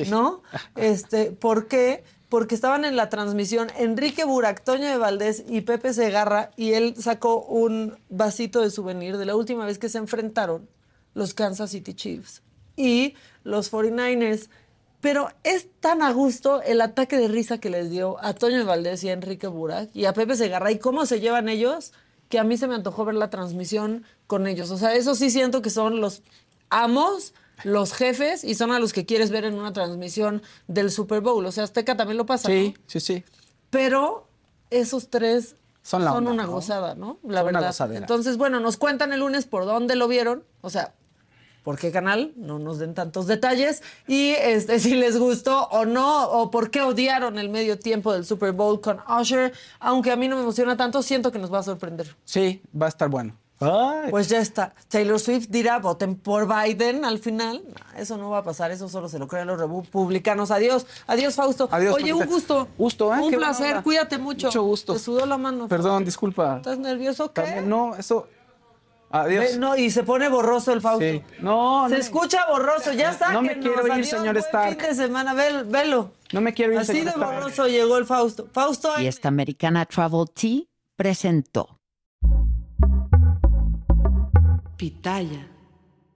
Speaker 1: ¿no? [laughs] Este, ¿por qué? Porque estaban en la transmisión Enrique Burak, Toño de Valdés y Pepe Segarra y él sacó un vasito de souvenir de la última vez que se enfrentaron los Kansas City Chiefs y los 49ers. Pero es tan a gusto el ataque de risa que les dio a Toño de Valdés y a Enrique Burak y a Pepe Segarra y cómo se llevan ellos, que a mí se me antojó ver la transmisión con ellos. O sea, eso sí siento que son los amos, los jefes y son a los que quieres ver en una transmisión del Super Bowl. O sea, Azteca también lo pasa.
Speaker 2: Sí,
Speaker 1: ¿no?
Speaker 2: sí, sí.
Speaker 1: Pero esos tres
Speaker 2: Son la onda,
Speaker 1: una
Speaker 2: ¿no?
Speaker 1: gozada, ¿no? La
Speaker 2: Son una
Speaker 1: verdad.
Speaker 2: gozadera.
Speaker 1: Entonces, bueno, nos cuentan el lunes por dónde lo vieron. O sea, por qué canal, no nos den tantos detalles. Y este, [laughs] si les gustó o no, o por qué odiaron el medio tiempo del Super Bowl con Usher. Aunque a mí no me emociona tanto, siento que nos va a sorprender.
Speaker 2: Sí, va a estar bueno.
Speaker 1: Pues ya está. Taylor Swift dirá, voten por Biden al final. No, eso no va a pasar, eso solo se lo creen los republicanos. Adiós, adiós Fausto.
Speaker 2: Adiós,
Speaker 1: Oye,
Speaker 2: Paquita.
Speaker 1: un gusto.
Speaker 2: Gusto, ¿eh?
Speaker 1: Un
Speaker 2: Qué
Speaker 1: placer, cuídate mucho.
Speaker 2: Mucho gusto.
Speaker 1: Te sudó la mano.
Speaker 2: Perdón, disculpa.
Speaker 1: ¿Estás nervioso? ¿Qué?
Speaker 2: También, no, eso. Adiós.
Speaker 1: No, y se pone borroso el Fausto.
Speaker 2: Sí. No,
Speaker 1: Se
Speaker 2: no.
Speaker 1: escucha borroso, ya está.
Speaker 2: No me quiero ir, señor Stark.
Speaker 1: Fin de semana, vel- velo.
Speaker 2: No me quiero ir,
Speaker 1: Así
Speaker 2: señor
Speaker 1: de
Speaker 2: Stark.
Speaker 1: borroso llegó el Fausto. Fausto,
Speaker 17: Fiesta Americana Travel Tea presentó.
Speaker 23: Pitaya.